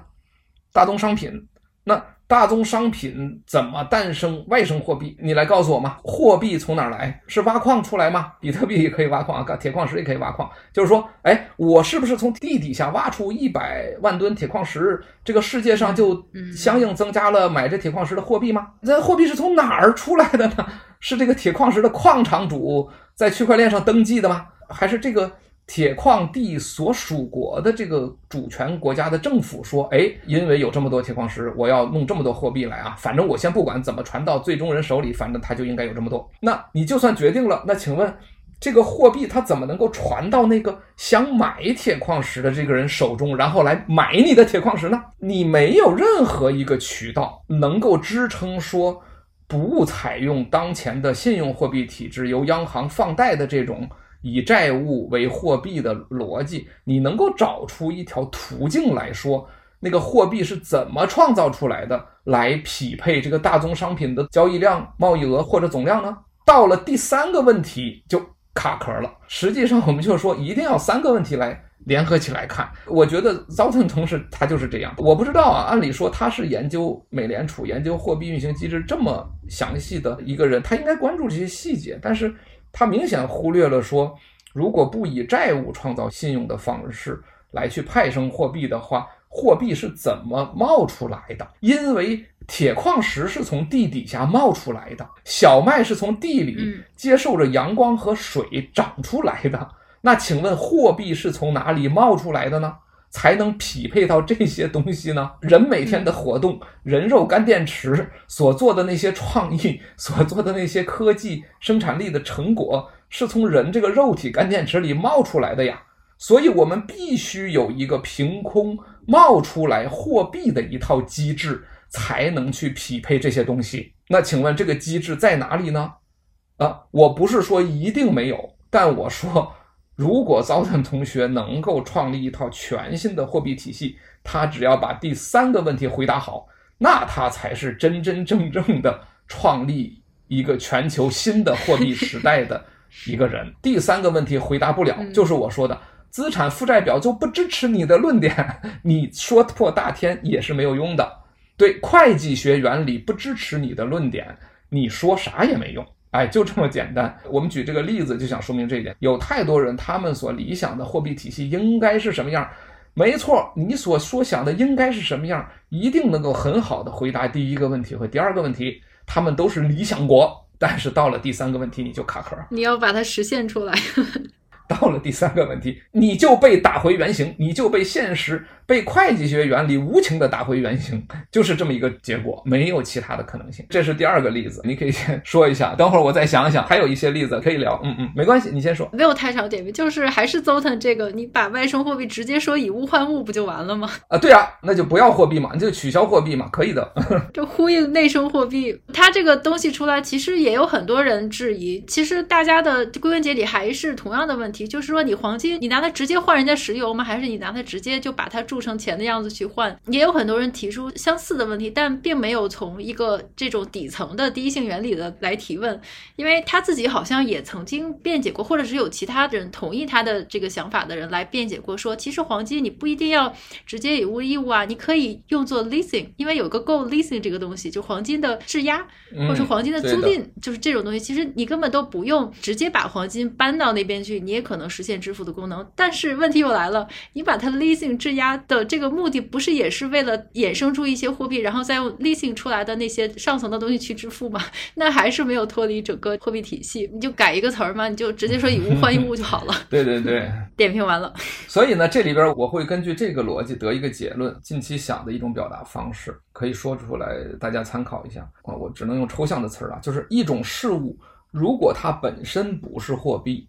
大宗商品。那大宗商品怎么诞生外生货币？你来告诉我嘛。货币从哪儿来？是挖矿出来吗？比特币也可以挖矿啊，铁矿石也可以挖矿。就是说，哎，我是不是从地底下挖出一百万吨铁矿石，这个世界上就相应增加了买这铁矿石的货币吗？那货币是从哪儿出来的呢？是这个铁矿石的矿场主在区块链上登记的吗？还是这个？铁矿地所属国的这个主权国家的政府说：“哎，因为有这么多铁矿石，我要弄这么多货币来啊！反正我先不管怎么传到最终人手里，反正他就应该有这么多。那你就算决定了，那请问这个货币它怎么能够传到那个想买铁矿石的这个人手中，然后来买你的铁矿石呢？你没有任何一个渠道能够支撑说不采用当前的信用货币体制，由央行放贷的这种。”以债务为货币的逻辑，你能够找出一条途径来说，那个货币是怎么创造出来的，来匹配这个大宗商品的交易量、贸易额或者总量呢？到了第三个问题就卡壳了。实际上，我们就是说，一定要三个问题来联合起来看。我觉得 Zotan 同事他就是这样。我不知道啊，按理说他是研究美联储、研究货币运行机制这么详细的一个人，他应该关注这些细节，但是。他明显忽略了说，如果不以债务创造信用的方式来去派生货币的话，货币是怎么冒出来的？因为铁矿石是从地底下冒出来的，小麦是从地里接受着阳光和水长出来的。那请问货币是从哪里冒出来的呢？才能匹配到这些东西呢？人每天的活动，人肉干电池所做的那些创意，所做的那些科技生产力的成果，是从人这个肉体干电池里冒出来的呀。所以，我们必须有一个凭空冒出来货币的一套机制，才能去匹配这些东西。那请问这个机制在哪里呢？啊，我不是说一定没有，但我说。如果招生同学能够创立一套全新的货币体系，他只要把第三个问题回答好，那他才是真真正正的创立一个全球新的货币时代的一个人。第三个问题回答不了，就是我说的资产负债表就不支持你的论点，你说破大天也是没有用的。对，会计学原理不支持你的论点，你说啥也没用。哎，就这么简单。我们举这个例子就想说明这一点。有太多人，他们所理想的货币体系应该是什么样？没错，你所说想的应该是什么样，一定能够很好的回答第一个问题和第二个问题。他们都是理想国，但是到了第三个问题你就卡壳。你要把它实现出来。到了第三个问题，你就被打回原形，你就被现实。被会计学原理无情的打回原形，就是这么一个结果，没有其他的可能性。这是第二个例子，你可以先说一下，等会儿我再想想，还有一些例子可以聊。嗯嗯，没关系，你先说。没有太长点评，就是还是 Zoltan 这个，你把外生货币直接说以物换物不就完了吗？啊，对啊，那就不要货币嘛，你就取消货币嘛，可以的。这呼应内生货币，它这个东西出来，其实也有很多人质疑。其实大家的归根结底还是同样的问题，就是说你黄金，你拿它直接换人家石油吗？还是你拿它直接就把它不成钱的样子去换？也有很多人提出相似的问题，但并没有从一个这种底层的第一性原理的来提问，因为他自己好像也曾经辩解过，或者是有其他人同意他的这个想法的人来辩解过，说其实黄金你不一定要直接以物易物啊，你可以用作 leasing，因为有个 gold leasing 这个东西，就黄金的质押或者是黄金的租赁，就是这种东西，其实你根本都不用直接把黄金搬到那边去，你也可能实现支付的功能。但是问题又来了，你把它 leasing 质押的这个目的。不是也是为了衍生出一些货币，然后再用 leasing 出来的那些上层的东西去支付吗？那还是没有脱离整个货币体系。你就改一个词儿嘛，你就直接说以物换一物就好了。对对对，点评完了。所以呢，这里边我会根据这个逻辑得一个结论。近期想的一种表达方式，可以说出来，大家参考一下啊。我只能用抽象的词儿啊，就是一种事物，如果它本身不是货币，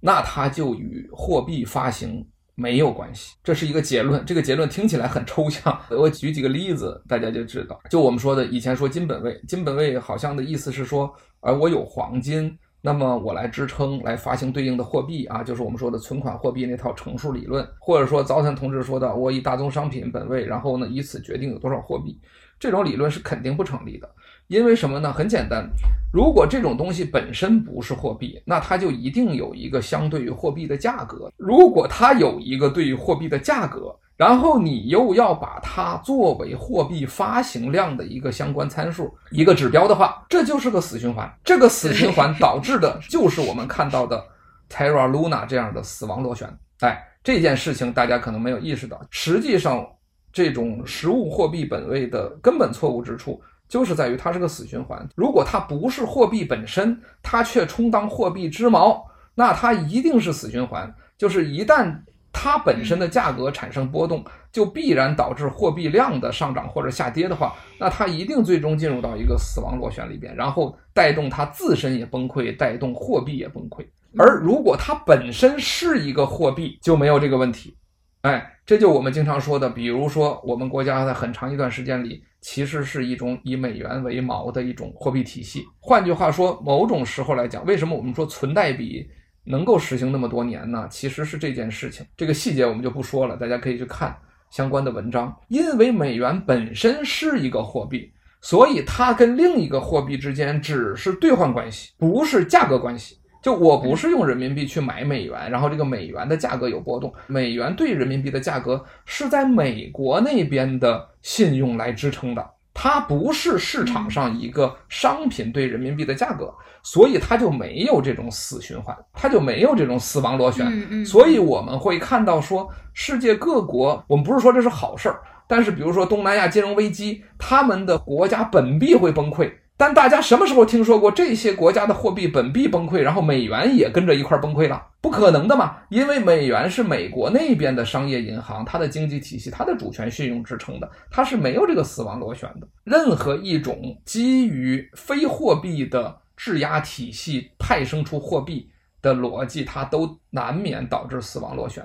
那它就与货币发行。没有关系，这是一个结论。这个结论听起来很抽象，我举几个例子，大家就知道。就我们说的，以前说金本位，金本位好像的意思是说，呃，我有黄金，那么我来支撑，来发行对应的货币啊，就是我们说的存款货币那套乘数理论，或者说早餐同志说的，我以大宗商品本位，然后呢，以此决定有多少货币，这种理论是肯定不成立的。因为什么呢？很简单，如果这种东西本身不是货币，那它就一定有一个相对于货币的价格。如果它有一个对于货币的价格，然后你又要把它作为货币发行量的一个相关参数、一个指标的话，这就是个死循环。这个死循环导致的就是我们看到的 Terra Luna 这样的死亡螺旋。哎，这件事情大家可能没有意识到，实际上这种实物货币本位的根本错误之处。就是在于它是个死循环。如果它不是货币本身，它却充当货币之锚，那它一定是死循环。就是一旦它本身的价格产生波动，就必然导致货币量的上涨或者下跌的话，那它一定最终进入到一个死亡螺旋里边，然后带动它自身也崩溃，带动货币也崩溃。而如果它本身是一个货币，就没有这个问题。哎，这就我们经常说的，比如说我们国家在很长一段时间里。其实是一种以美元为锚的一种货币体系。换句话说，某种时候来讲，为什么我们说存贷比能够实行那么多年呢？其实是这件事情。这个细节我们就不说了，大家可以去看相关的文章。因为美元本身是一个货币，所以它跟另一个货币之间只是兑换关系，不是价格关系。就我不是用人民币去买美元，然后这个美元的价格有波动，美元对人民币的价格是在美国那边的信用来支撑的，它不是市场上一个商品对人民币的价格，所以它就没有这种死循环，它就没有这种死亡螺旋。所以我们会看到说，世界各国，我们不是说这是好事儿。但是比如说东南亚金融危机，他们的国家本币会崩溃。但大家什么时候听说过这些国家的货币本币崩溃，然后美元也跟着一块崩溃了？不可能的嘛！因为美元是美国那边的商业银行，它的经济体系、它的主权信用支撑的，它是没有这个死亡螺旋的。任何一种基于非货币的质押体系派生出货币的逻辑，它都难免导致死亡螺旋。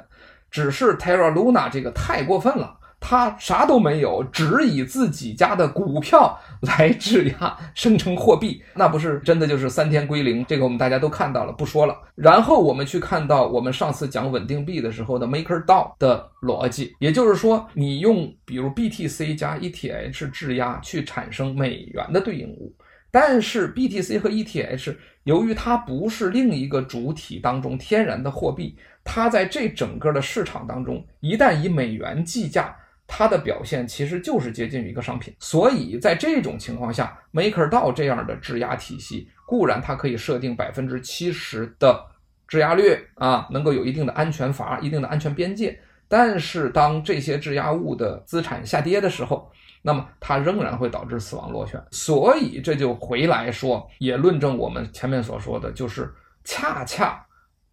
只是 Terra Luna 这个太过分了。他啥都没有，只以自己家的股票来质押生成货币，那不是真的就是三天归零？这个我们大家都看到了，不说了。然后我们去看到我们上次讲稳定币的时候的 MakerDAO 的逻辑，也就是说，你用比如 BTC 加 ETH 质押去产生美元的对应物，但是 BTC 和 ETH 由于它不是另一个主体当中天然的货币，它在这整个的市场当中，一旦以美元计价。它的表现其实就是接近于一个商品，所以在这种情况下，MakerDAO 这样的质押体系固然它可以设定百分之七十的质押率啊，能够有一定的安全阀、一定的安全边界，但是当这些质押物的资产下跌的时候，那么它仍然会导致死亡螺旋。所以这就回来说，也论证我们前面所说的就是恰恰。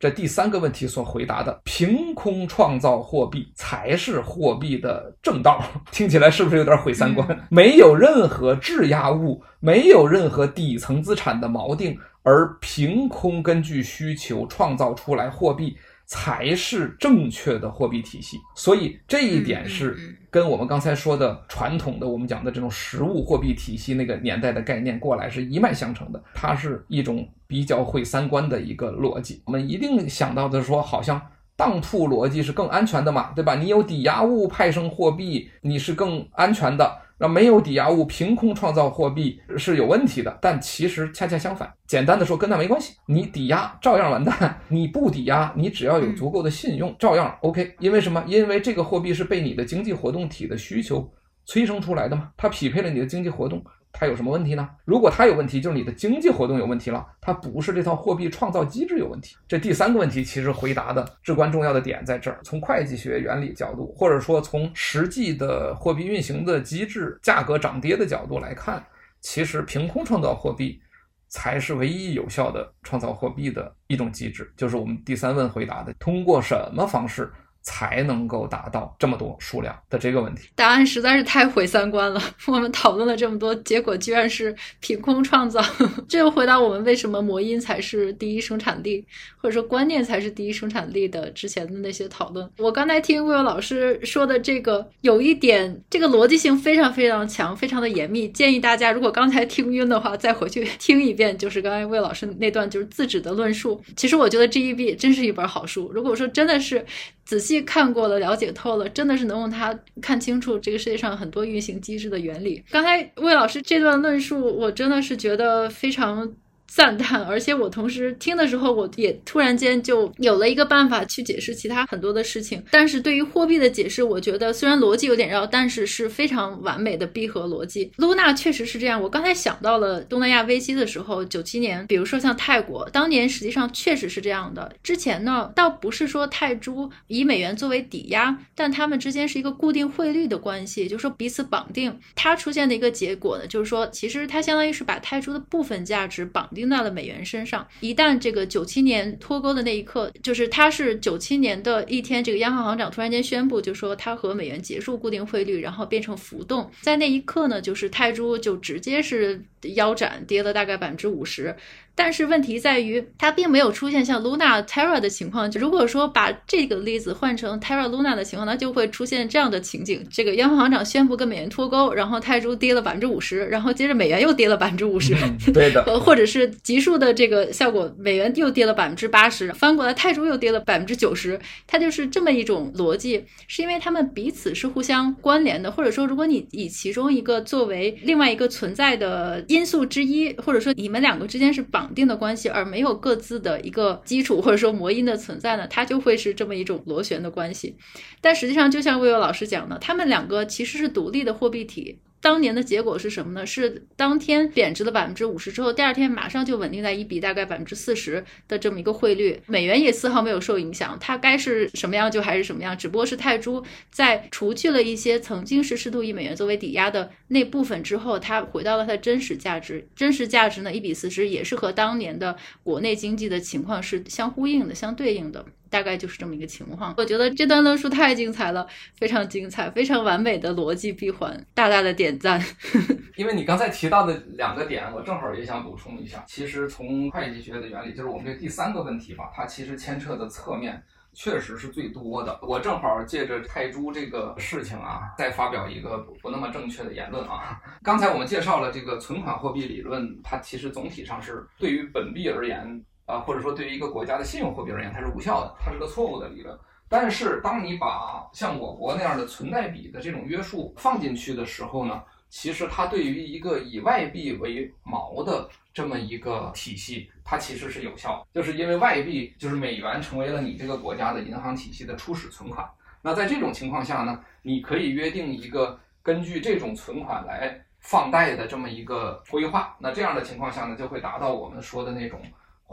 这第三个问题所回答的，凭空创造货币才是货币的正道，听起来是不是有点毁三观？没有任何质押物，没有任何底层资产的锚定，而凭空根据需求创造出来货币。才是正确的货币体系，所以这一点是跟我们刚才说的传统的我们讲的这种实物货币体系那个年代的概念过来是一脉相承的。它是一种比较毁三观的一个逻辑。我们一定想到的说，好像当铺逻辑是更安全的嘛，对吧？你有抵押物派生货币，你是更安全的。那没有抵押物凭空创造货币是有问题的，但其实恰恰相反。简单的说，跟那没关系。你抵押照样完蛋，你不抵押，你只要有足够的信用，照样 OK。因为什么？因为这个货币是被你的经济活动体的需求催生出来的嘛，它匹配了你的经济活动。它有什么问题呢？如果它有问题，就是你的经济活动有问题了，它不是这套货币创造机制有问题。这第三个问题其实回答的至关重要的点在这儿。从会计学原理角度，或者说从实际的货币运行的机制、价格涨跌的角度来看，其实凭空创造货币才是唯一有效的创造货币的一种机制。就是我们第三问回答的，通过什么方式？才能够达到这么多数量的这个问题，答案实在是太毁三观了。我们讨论了这么多，结果居然是凭空创造。这又回答我们为什么魔音才是第一生产力，或者说观念才是第一生产力的之前的那些讨论。我刚才听魏老师说的这个，有一点这个逻辑性非常非常强，非常的严密。建议大家如果刚才听晕的话，再回去听一遍，就是刚才魏老师那段就是自指的论述。其实我觉得 GEB 真是一本好书。如果说真的是。仔细看过了，了解透了，真的是能用它看清楚这个世界上很多运行机制的原理。刚才魏老师这段论述，我真的是觉得非常。赞叹，而且我同时听的时候，我也突然间就有了一个办法去解释其他很多的事情。但是对于货币的解释，我觉得虽然逻辑有点绕，但是是非常完美的闭合逻辑。Luna 确实是这样。我刚才想到了东南亚危机的时候，九七年，比如说像泰国，当年实际上确实是这样的。之前呢，倒不是说泰铢以美元作为抵押，但他们之间是一个固定汇率的关系，就是说彼此绑定。它出现的一个结果呢，就是说其实它相当于是把泰铢的部分价值绑定。到了美元身上，一旦这个九七年脱钩的那一刻，就是他是九七年的一天，这个央行行长突然间宣布，就说他和美元结束固定汇率，然后变成浮动，在那一刻呢，就是泰铢就直接是腰斩，跌了大概百分之五十。但是问题在于，它并没有出现像 Luna Terra 的情况。就如果说把这个例子换成 Terra Luna 的情况，那就会出现这样的情景：这个央行行长宣布跟美元脱钩，然后泰铢跌了百分之五十，然后接着美元又跌了百分之五十。对的，或者是急速的这个效果，美元又跌了百分之八十，翻过来泰铢又跌了百分之九十。它就是这么一种逻辑，是因为它们彼此是互相关联的，或者说，如果你以其中一个作为另外一个存在的因素之一，或者说你们两个之间是绑。定的关系，而没有各自的一个基础或者说魔音的存在呢，它就会是这么一种螺旋的关系。但实际上，就像魏友老师讲的，他们两个其实是独立的货币体。当年的结果是什么呢？是当天贬值了百分之五十之后，第二天马上就稳定在一比大概百分之四十的这么一个汇率，美元也丝毫没有受影响，它该是什么样就还是什么样，只不过是泰铢在除去了一些曾经是试图以美元作为抵押的那部分之后，它回到了它的真实价值，真实价值呢一比四十也是和当年的国内经济的情况是相呼应的、相对应的。大概就是这么一个情况。我觉得这段论述太精彩了，非常精彩，非常完美的逻辑闭环，大大的点赞。因为你刚才提到的两个点，我正好也想补充一下。其实从会计学的原理，就是我们这第三个问题吧，它其实牵扯的侧面确实是最多的。我正好借着泰铢这个事情啊，再发表一个不那么正确的言论啊。刚才我们介绍了这个存款货币理论，它其实总体上是对于本币而言。啊，或者说对于一个国家的信用货币而言，它是无效的，它是个错误的理论。但是，当你把像我国那样的存贷比的这种约束放进去的时候呢，其实它对于一个以外币为锚的这么一个体系，它其实是有效的。就是因为外币就是美元成为了你这个国家的银行体系的初始存款。那在这种情况下呢，你可以约定一个根据这种存款来放贷的这么一个规划。那这样的情况下呢，就会达到我们说的那种。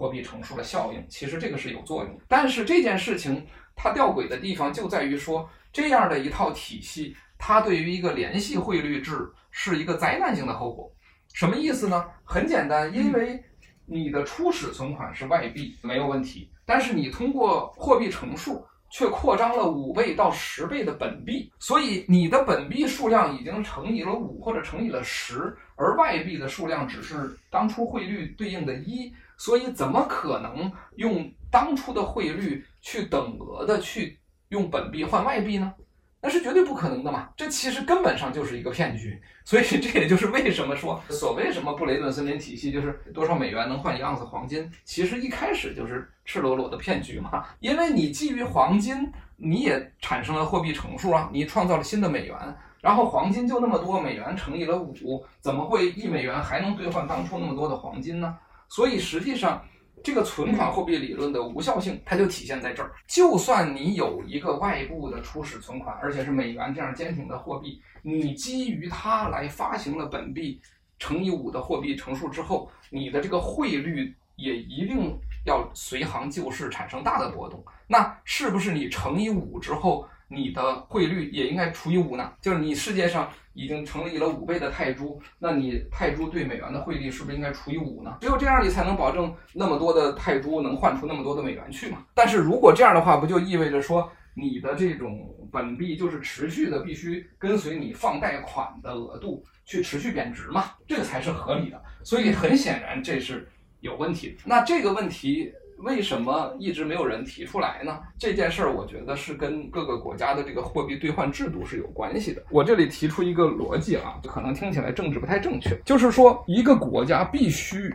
货币乘数的效应，其实这个是有作用，但是这件事情它吊诡的地方就在于说，这样的一套体系，它对于一个联系汇率制是一个灾难性的后果。什么意思呢？很简单，因为你的初始存款是外币没有问题，但是你通过货币乘数却扩张了五倍到十倍的本币，所以你的本币数量已经乘以了五或者乘以了十，而外币的数量只是当初汇率对应的一。所以，怎么可能用当初的汇率去等额的去用本币换外币呢？那是绝对不可能的嘛！这其实根本上就是一个骗局。所以，这也就是为什么说所谓什么布雷顿森林体系就是多少美元能换一盎司黄金，其实一开始就是赤裸裸的骗局嘛。因为你基于黄金，你也产生了货币乘数啊，你创造了新的美元，然后黄金就那么多，美元乘以了五，怎么会一美元还能兑换当初那么多的黄金呢？所以实际上，这个存款货币理论的无效性，它就体现在这儿。就算你有一个外部的初始存款，而且是美元这样坚挺的货币，你基于它来发行了本币乘以五的货币乘数之后，你的这个汇率也一定要随行就市产生大的波动。那是不是你乘以五之后，你的汇率也应该除以五呢？就是你世界上。已经成立了五倍的泰铢，那你泰铢对美元的汇率是不是应该除以五呢？只有这样，你才能保证那么多的泰铢能换出那么多的美元去嘛？但是如果这样的话，不就意味着说你的这种本币就是持续的必须跟随你放贷款的额度去持续贬值嘛？这个才是合理的。所以很显然这是有问题的。那这个问题。为什么一直没有人提出来呢？这件事儿，我觉得是跟各个国家的这个货币兑换制度是有关系的。我这里提出一个逻辑啊，可能听起来政治不太正确，就是说一个国家必须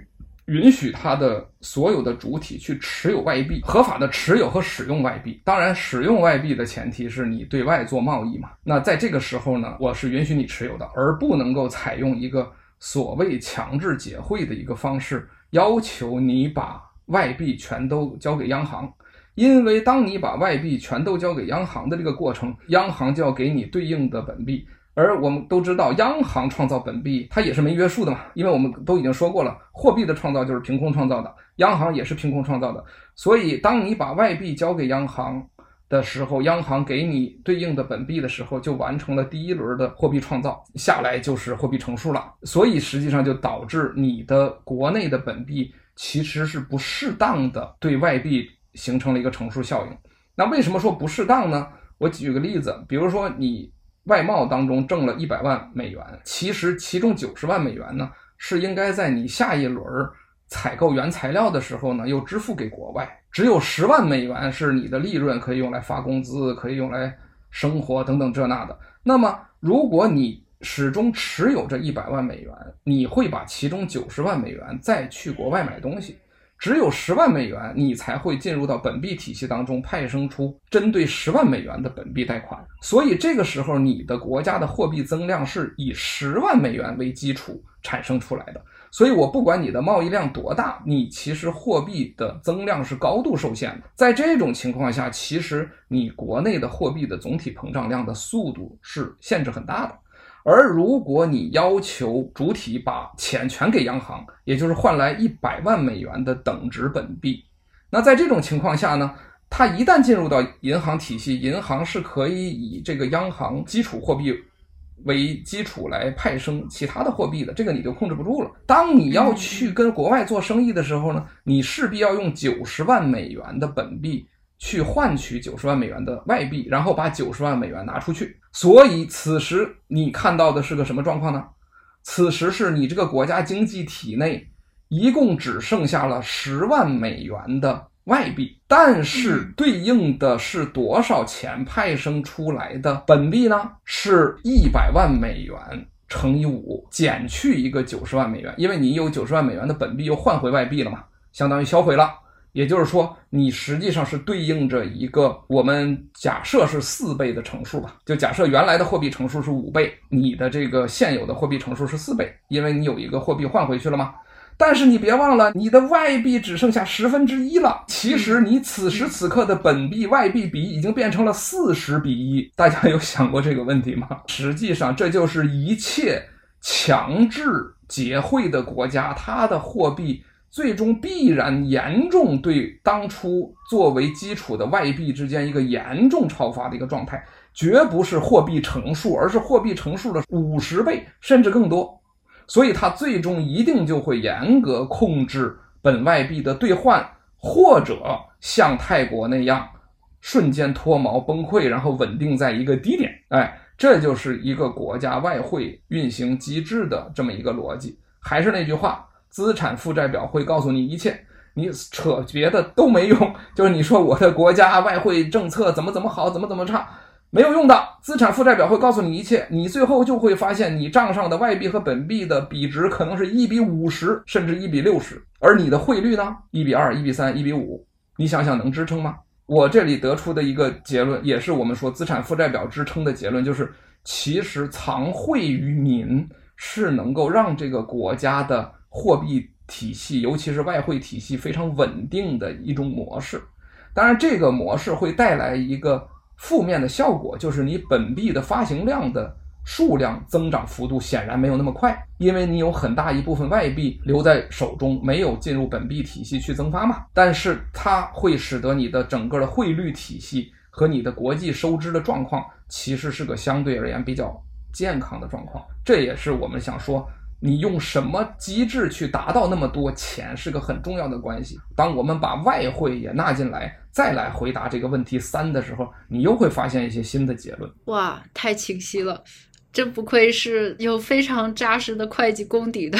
允许它的所有的主体去持有外币，合法的持有和使用外币。当然，使用外币的前提是你对外做贸易嘛。那在这个时候呢，我是允许你持有的，而不能够采用一个所谓强制结汇的一个方式，要求你把。外币全都交给央行，因为当你把外币全都交给央行的这个过程，央行就要给你对应的本币。而我们都知道，央行创造本币它也是没约束的嘛，因为我们都已经说过了，货币的创造就是凭空创造的，央行也是凭空创造的。所以，当你把外币交给央行的时候，央行给你对应的本币的时候，就完成了第一轮的货币创造，下来就是货币乘数了。所以，实际上就导致你的国内的本币。其实是不适当的对外币形成了一个乘数效应。那为什么说不适当呢？我举个例子，比如说你外贸当中挣了一百万美元，其实其中九十万美元呢是应该在你下一轮采购原材料的时候呢又支付给国外，只有十万美元是你的利润可以用来发工资，可以用来生活等等这那的。那么如果你始终持有这一百万美元，你会把其中九十万美元再去国外买东西，只有十万美元，你才会进入到本币体系当中派生出针对十万美元的本币贷款。所以这个时候，你的国家的货币增量是以十万美元为基础产生出来的。所以我不管你的贸易量多大，你其实货币的增量是高度受限的。在这种情况下，其实你国内的货币的总体膨胀量的速度是限制很大的。而如果你要求主体把钱全给央行，也就是换来一百万美元的等值本币，那在这种情况下呢，它一旦进入到银行体系，银行是可以以这个央行基础货币为基础来派生其他的货币的，这个你就控制不住了。当你要去跟国外做生意的时候呢，你势必要用九十万美元的本币。去换取九十万美元的外币，然后把九十万美元拿出去。所以此时你看到的是个什么状况呢？此时是你这个国家经济体内一共只剩下了十万美元的外币，但是对应的是多少钱派生出来的本币呢？是一百万美元乘以五，减去一个九十万美元，因为你有九十万美元的本币又换回外币了嘛，相当于销毁了。也就是说，你实际上是对应着一个我们假设是四倍的乘数吧？就假设原来的货币乘数是五倍，你的这个现有的货币乘数是四倍，因为你有一个货币换回去了嘛。但是你别忘了，你的外币只剩下十分之一了。其实你此时此刻的本币外币比已经变成了四十比一。大家有想过这个问题吗？实际上，这就是一切强制结汇的国家，它的货币。最终必然严重对当初作为基础的外币之间一个严重超发的一个状态，绝不是货币乘数，而是货币乘数的五十倍甚至更多。所以它最终一定就会严格控制本外币的兑换，或者像泰国那样瞬间脱锚崩溃，然后稳定在一个低点。哎，这就是一个国家外汇运行机制的这么一个逻辑。还是那句话。资产负债表会告诉你一切，你扯别的都没用。就是你说我的国家外汇政策怎么怎么好，怎么怎么差，没有用的。资产负债表会告诉你一切，你最后就会发现你账上的外币和本币的比值可能是一比五十，甚至一比六十，而你的汇率呢，一比二、一比三、一比五，你想想能支撑吗？我这里得出的一个结论，也是我们说资产负债表支撑的结论，就是其实藏汇于民是能够让这个国家的。货币体系，尤其是外汇体系非常稳定的一种模式。当然，这个模式会带来一个负面的效果，就是你本币的发行量的数量增长幅度显然没有那么快，因为你有很大一部分外币留在手中，没有进入本币体系去增发嘛。但是它会使得你的整个的汇率体系和你的国际收支的状况，其实是个相对而言比较健康的状况。这也是我们想说。你用什么机制去达到那么多钱，是个很重要的关系。当我们把外汇也纳进来，再来回答这个问题三的时候，你又会发现一些新的结论。哇，太清晰了。真不愧是有非常扎实的会计功底的，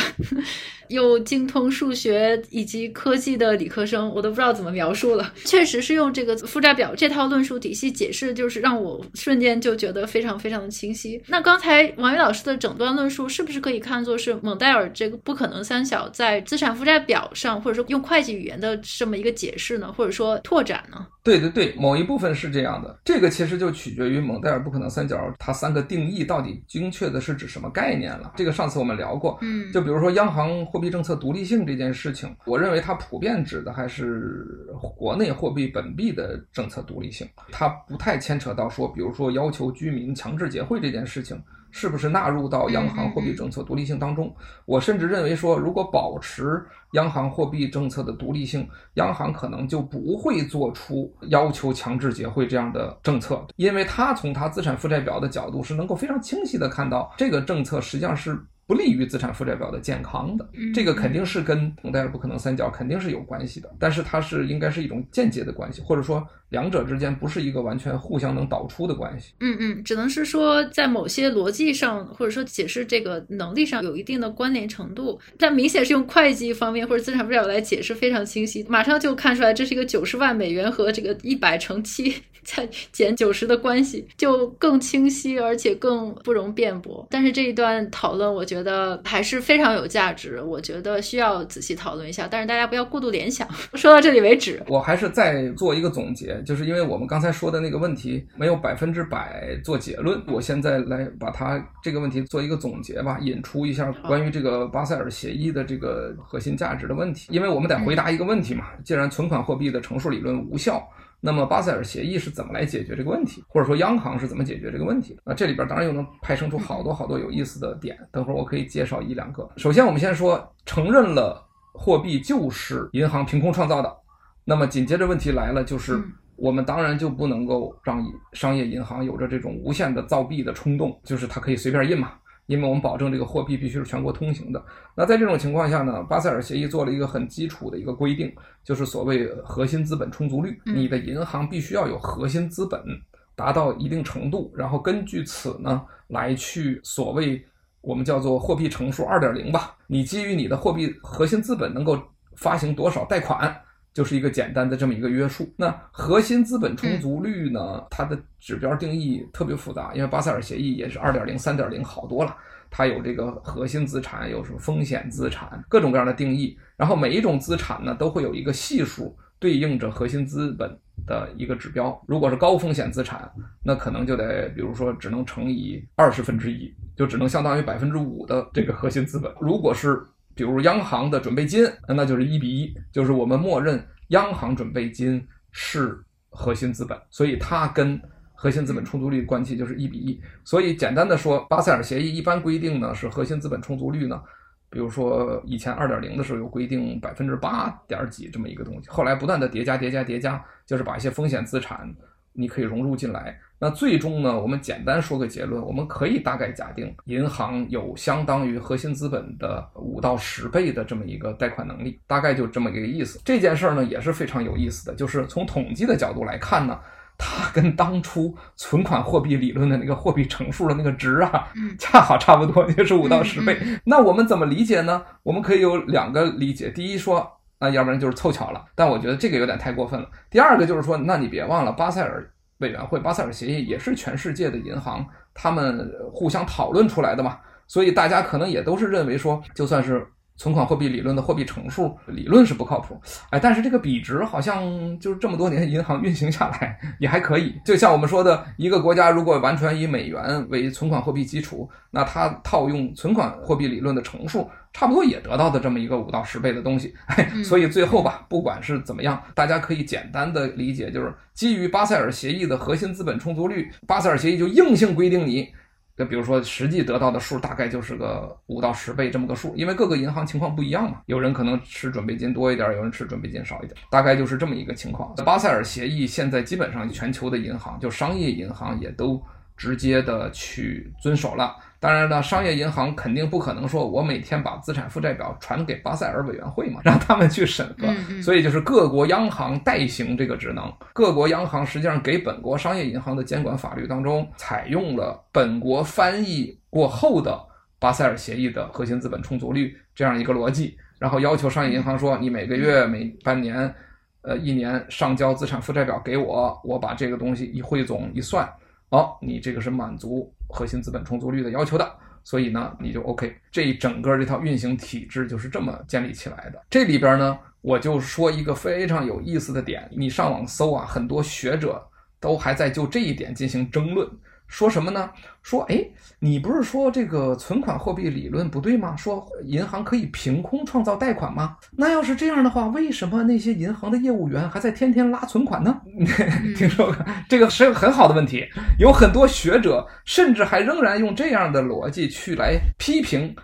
又精通数学以及科技的理科生，我都不知道怎么描述了。确实是用这个负债表这套论述体系解释，就是让我瞬间就觉得非常非常的清晰。那刚才王宇老师的整段论述，是不是可以看作是蒙代尔这个不可能三小在资产负债表上，或者说用会计语言的这么一个解释呢，或者说拓展呢？对对对，某一部分是这样的。这个其实就取决于蒙代尔不可能三角它三个定义到底精确的是指什么概念了。这个上次我们聊过，嗯，就比如说央行货币政策独立性这件事情，我认为它普遍指的还是国内货币本币的政策独立性，它不太牵扯到说，比如说要求居民强制结汇这件事情。是不是纳入到央行货币政策独立性当中？我甚至认为说，如果保持央行货币政策的独立性，央行可能就不会做出要求强制结汇这样的政策，因为它从它资产负债表的角度是能够非常清晰的看到，这个政策实际上是。不利于资产负债表的健康的，这个肯定是跟蒙代尔不可能三角肯定是有关系的，但是它是应该是一种间接的关系，或者说两者之间不是一个完全互相能导出的关系。嗯嗯，只能是说在某些逻辑上或者说解释这个能力上有一定的关联程度，但明显是用会计方面或者资产负债表来解释非常清晰，马上就看出来这是一个九十万美元和这个一百乘七再减九十的关系，就更清晰而且更不容辩驳。但是这一段讨论，我觉得。觉得还是非常有价值，我觉得需要仔细讨论一下，但是大家不要过度联想。说到这里为止，我还是再做一个总结，就是因为我们刚才说的那个问题没有百分之百做结论，我现在来把它这个问题做一个总结吧，引出一下关于这个巴塞尔协议的这个核心价值的问题，因为我们得回答一个问题嘛，既然存款货币的乘数理论无效。那么巴塞尔协议是怎么来解决这个问题，或者说央行是怎么解决这个问题的？那这里边当然又能派生出好多好多有意思的点。等会儿我可以介绍一两个。首先，我们先说承认了货币就是银行凭空创造的，那么紧接着问题来了，就是我们当然就不能够让商业银行有着这种无限的造币的冲动，就是它可以随便印嘛。因为我们保证这个货币必须是全国通行的。那在这种情况下呢，巴塞尔协议做了一个很基础的一个规定，就是所谓核心资本充足率。你的银行必须要有核心资本达到一定程度，然后根据此呢来去所谓我们叫做货币乘数二点零吧。你基于你的货币核心资本能够发行多少贷款。就是一个简单的这么一个约束。那核心资本充足率呢？它的指标定义特别复杂，因为巴塞尔协议也是二点零、三点零好多了。它有这个核心资产，有什么风险资产，各种各样的定义。然后每一种资产呢，都会有一个系数对应着核心资本的一个指标。如果是高风险资产，那可能就得，比如说只能乘以二十分之一，就只能相当于百分之五的这个核心资本。如果是比如央行的准备金，那就是一比一，就是我们默认央行准备金是核心资本，所以它跟核心资本充足率关系就是一比一。所以简单的说，巴塞尔协议一般规定呢是核心资本充足率呢，比如说以前二点零的时候有规定百分之八点几这么一个东西，后来不断的叠加叠加叠加，就是把一些风险资产你可以融入进来。那最终呢，我们简单说个结论，我们可以大概假定，银行有相当于核心资本的五到十倍的这么一个贷款能力，大概就这么一个意思。这件事儿呢也是非常有意思的，就是从统计的角度来看呢，它跟当初存款货币理论的那个货币乘数的那个值啊，恰好差不多，也是五到十倍。那我们怎么理解呢？我们可以有两个理解，第一说，那要不然就是凑巧了，但我觉得这个有点太过分了。第二个就是说，那你别忘了巴塞尔。委员会巴塞尔协议也是全世界的银行他们互相讨论出来的嘛，所以大家可能也都是认为说，就算是。存款货币理论的货币乘数理论是不靠谱，哎，但是这个比值好像就是这么多年银行运行下来也还可以。就像我们说的，一个国家如果完全以美元为存款货币基础，那它套用存款货币理论的乘数，差不多也得到的这么一个五到十倍的东西。哎，所以最后吧，不管是怎么样，大家可以简单的理解，就是基于巴塞尔协议的核心资本充足率，巴塞尔协议就硬性规定你。就比如说，实际得到的数大概就是个五到十倍这么个数，因为各个银行情况不一样嘛，有人可能吃准备金多一点，有人吃准备金少一点，大概就是这么一个情况。巴塞尔协议现在基本上全球的银行，就商业银行也都直接的去遵守了。当然了，商业银行肯定不可能说，我每天把资产负债表传给巴塞尔委员会嘛，让他们去审核。所以就是各国央行代行这个职能。各国央行实际上给本国商业银行的监管法律当中，采用了本国翻译过后的巴塞尔协议的核心资本充足率这样一个逻辑，然后要求商业银行说，你每个月、每半年、呃一年上交资产负债表给我，我把这个东西一汇总一算。好，你这个是满足核心资本充足率的要求的，所以呢，你就 OK。这一整个这套运行体制就是这么建立起来的。这里边呢，我就说一个非常有意思的点，你上网搜啊，很多学者都还在就这一点进行争论。说什么呢？说，哎，你不是说这个存款货币理论不对吗？说银行可以凭空创造贷款吗？那要是这样的话，为什么那些银行的业务员还在天天拉存款呢？听说过这个是个很好的问题，有很多学者甚至还仍然用这样的逻辑去来批评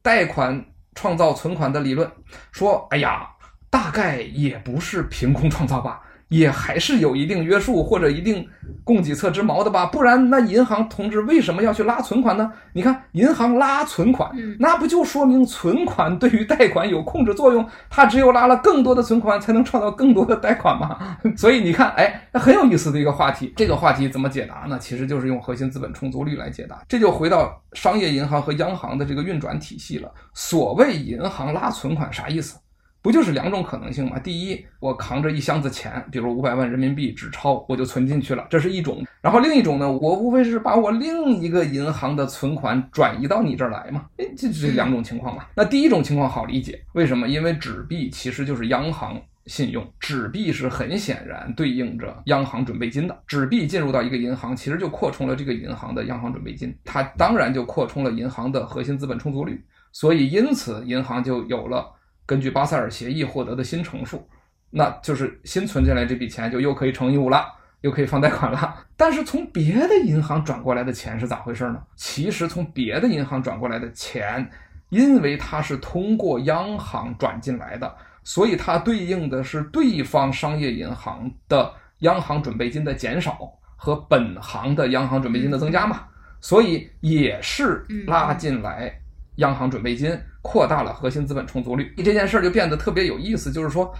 贷款创造存款的理论，说，哎呀，大概也不是凭空创造吧。也还是有一定约束或者一定供给侧之矛的吧，不然那银行同志为什么要去拉存款呢？你看银行拉存款，那不就说明存款对于贷款有控制作用？它只有拉了更多的存款，才能创造更多的贷款嘛。所以你看，哎，很有意思的一个话题。这个话题怎么解答呢？其实就是用核心资本充足率来解答。这就回到商业银行和央行的这个运转体系了。所谓银行拉存款啥意思？不就是两种可能性吗？第一，我扛着一箱子钱，比如五百万人民币纸钞，我就存进去了，这是一种。然后另一种呢，我无非是把我另一个银行的存款转移到你这儿来嘛。哎，这这两种情况嘛。那第一种情况好理解，为什么？因为纸币其实就是央行信用，纸币是很显然对应着央行准备金的。纸币进入到一个银行，其实就扩充了这个银行的央行准备金，它当然就扩充了银行的核心资本充足率。所以因此银行就有了。根据巴塞尔协议获得的新乘数，那就是新存进来这笔钱就又可以乘以五了，又可以放贷款了。但是从别的银行转过来的钱是咋回事呢？其实从别的银行转过来的钱，因为它是通过央行转进来的，所以它对应的是对方商业银行的央行准备金的减少和本行的央行准备金的增加嘛，所以也是拉进来央行准备金，扩大了核心资本充足率。这件事儿就变得特别有意思，就是说。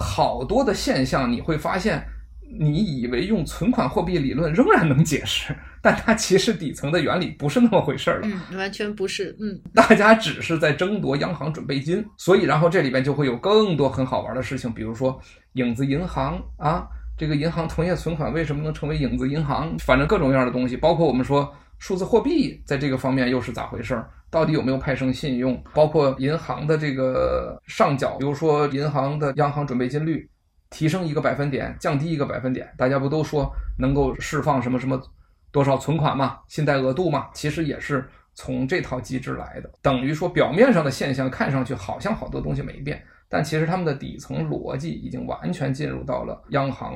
好多的现象，你会发现，你以为用存款货币理论仍然能解释，但它其实底层的原理不是那么回事儿了。嗯，完全不是。嗯，大家只是在争夺央行准备金，所以然后这里边就会有更多很好玩的事情，比如说影子银行啊，这个银行同业存款为什么能成为影子银行？反正各种各样的东西，包括我们说数字货币在这个方面又是咋回事儿？到底有没有派生信用？包括银行的这个上缴，比如说银行的央行准备金率提升一个百分点，降低一个百分点，大家不都说能够释放什么什么多少存款嘛，信贷额度嘛？其实也是从这套机制来的。等于说表面上的现象看上去好像好多东西没变，但其实他们的底层逻辑已经完全进入到了央行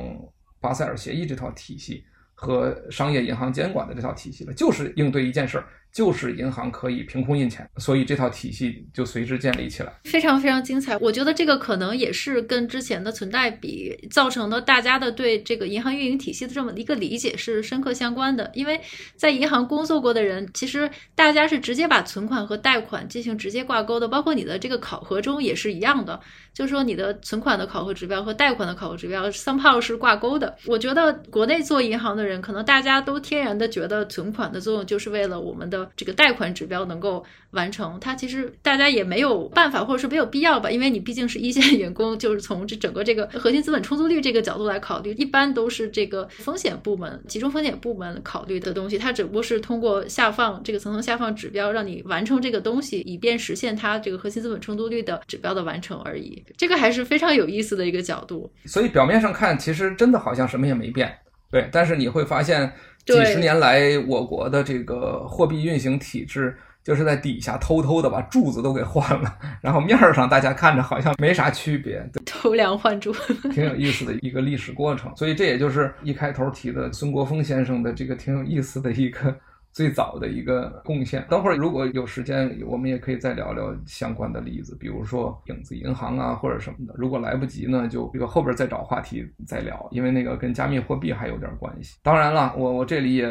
巴塞尔协议这套体系和商业银行监管的这套体系了，就是应对一件事儿。就是银行可以凭空印钱，所以这套体系就随之建立起来，非常非常精彩。我觉得这个可能也是跟之前的存贷比造成的大家的对这个银行运营体系的这么一个理解是深刻相关的。因为在银行工作过的人，其实大家是直接把存款和贷款进行直接挂钩的，包括你的这个考核中也是一样的，就是说你的存款的考核指标和贷款的考核指标 somehow 是挂钩的。我觉得国内做银行的人，可能大家都天然的觉得存款的作用就是为了我们的。这个贷款指标能够完成，它其实大家也没有办法，或者是没有必要吧，因为你毕竟是一线员工，就是从这整个这个核心资本充足率这个角度来考虑，一般都是这个风险部门、集中风险部门考虑的东西，它只不过是通过下放这个层层下放指标，让你完成这个东西，以便实现它这个核心资本充足率的指标的完成而已。这个还是非常有意思的一个角度。所以表面上看，其实真的好像什么也没变，对，但是你会发现。几十年来，我国的这个货币运行体制就是在底下偷偷的把柱子都给换了，然后面儿上大家看着好像没啥区别，偷梁换柱，挺有意思的一个历史过程。所以这也就是一开头提的孙国峰先生的这个挺有意思的一个。最早的一个贡献。等会儿如果有时间，我们也可以再聊聊相关的例子，比如说影子银行啊，或者什么的。如果来不及呢，就这个后边再找话题再聊，因为那个跟加密货币还有点关系。当然了，我我这里也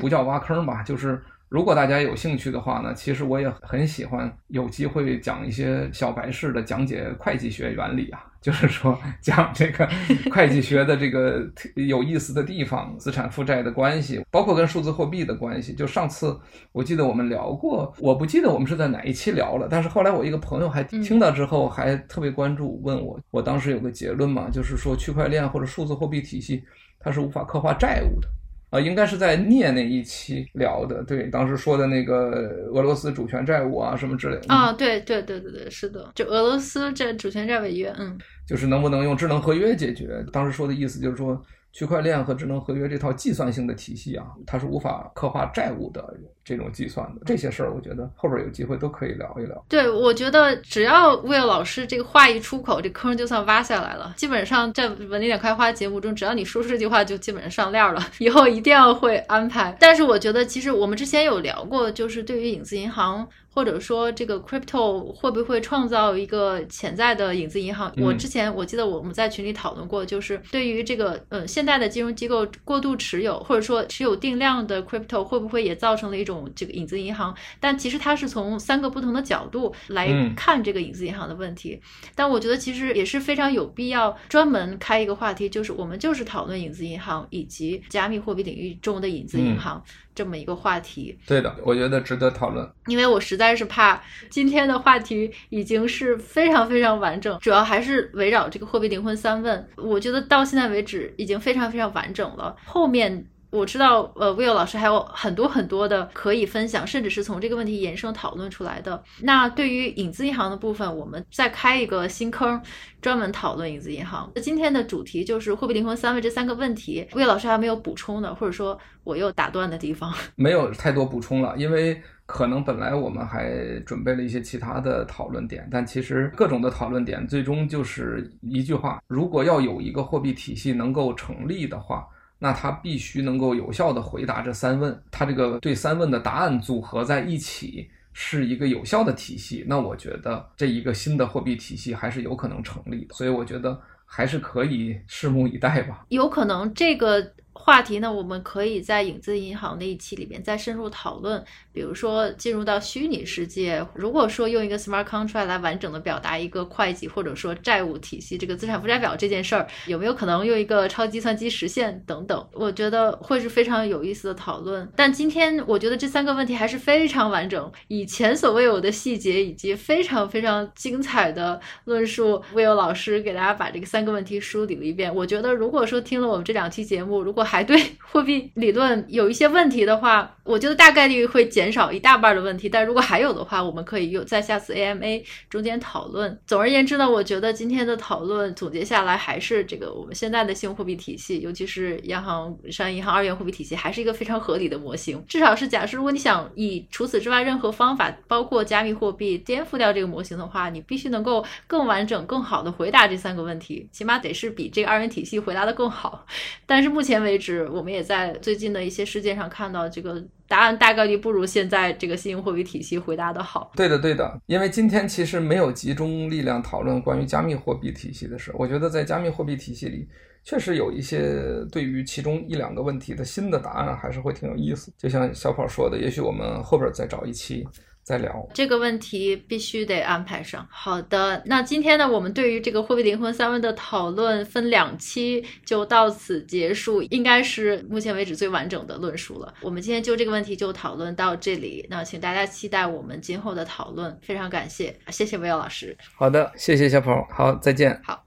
不叫挖坑吧，就是。如果大家有兴趣的话呢，其实我也很喜欢有机会讲一些小白式的讲解会计学原理啊，就是说 讲这个会计学的这个有意思的地方，资产负债的关系，包括跟数字货币的关系。就上次我记得我们聊过，我不记得我们是在哪一期聊了，但是后来我一个朋友还听到之后还特别关注，问我，我当时有个结论嘛，就是说区块链或者数字货币体系它是无法刻画债务的。啊，应该是在镍那一期聊的，对，当时说的那个俄罗斯主权债务啊，什么之类的。啊，对对对对对，是的，就俄罗斯这主权债违约，嗯，就是能不能用智能合约解决？当时说的意思就是说。区块链和智能合约这套计算性的体系啊，它是无法刻画债务的这种计算的。这些事儿，我觉得后边有机会都可以聊一聊。对，我觉得只要 Will 老师这个话一出口，这坑就算挖下来了。基本上在文理点开花节目中，只要你说出这句话，就基本上上链了。以后一定要会安排。但是我觉得，其实我们之前有聊过，就是对于影子银行。或者说这个 crypto 会不会创造一个潜在的影子银行？我之前我记得我们在群里讨论过，就是对于这个呃现在的金融机构过度持有或者说持有定量的 crypto 会不会也造成了一种这个影子银行？但其实它是从三个不同的角度来看这个影子银行的问题。但我觉得其实也是非常有必要专门开一个话题，就是我们就是讨论影子银行以及加密货币领域中的影子银行。这么一个话题，对的，我觉得值得讨论。因为我实在是怕今天的话题已经是非常非常完整，主要还是围绕这个货币灵魂三问。我觉得到现在为止已经非常非常完整了。后面我知道，呃，Will 老师还有很多很多的可以分享，甚至是从这个问题延伸讨论出来的。那对于影子银行的部分，我们再开一个新坑。专门讨论影子银行。那今天的主题就是货币灵魂三问这三个问题。，Will 老师还没有补充的，或者说我又打断的地方？没有太多补充了，因为可能本来我们还准备了一些其他的讨论点，但其实各种的讨论点最终就是一句话：如果要有一个货币体系能够成立的话，那它必须能够有效的回答这三问。它这个对三问的答案组合在一起是一个有效的体系。那我觉得这一个新的货币体系还是有可能成立的。所以我觉得还是可以拭目以待吧。有可能这个。话题呢，我们可以在影子银行那一期里面再深入讨论。比如说，进入到虚拟世界，如果说用一个 smart contract 来完整的表达一个会计或者说债务体系这个资产负债表这件事儿，有没有可能用一个超计算机实现等等？我觉得会是非常有意思的讨论。但今天我觉得这三个问题还是非常完整，以前所未有的细节以及非常非常精彩的论述，Will 老师给大家把这个三个问题梳理了一遍。我觉得如果说听了我们这两期节目，如果还对货币理论有一些问题的话，我觉得大概率会减少一大半的问题。但如果还有的话，我们可以有在下次 AMA 中间讨论。总而言之呢，我觉得今天的讨论总结下来，还是这个我们现在的信用货币体系，尤其是央行商业银行二元货币体系，还是一个非常合理的模型。至少是假设，如果你想以除此之外任何方法，包括加密货币颠覆掉这个模型的话，你必须能够更完整、更好的回答这三个问题，起码得是比这个二元体系回答的更好。但是目前为止止，我们也在最近的一些事件上看到，这个答案大概率不如现在这个信用货币体系回答的好。对的，对的，因为今天其实没有集中力量讨论关于加密货币体系的事。我觉得在加密货币体系里，确实有一些对于其中一两个问题的新的答案，还是会挺有意思。就像小跑说的，也许我们后边再找一期。再聊这个问题，必须得安排上。好的，那今天呢，我们对于这个货币灵魂三问的讨论分两期就到此结束，应该是目前为止最完整的论述了。我们今天就这个问题就讨论到这里，那请大家期待我们今后的讨论。非常感谢，谢谢 Will 老师。好的，谢谢小鹏，好，再见。好。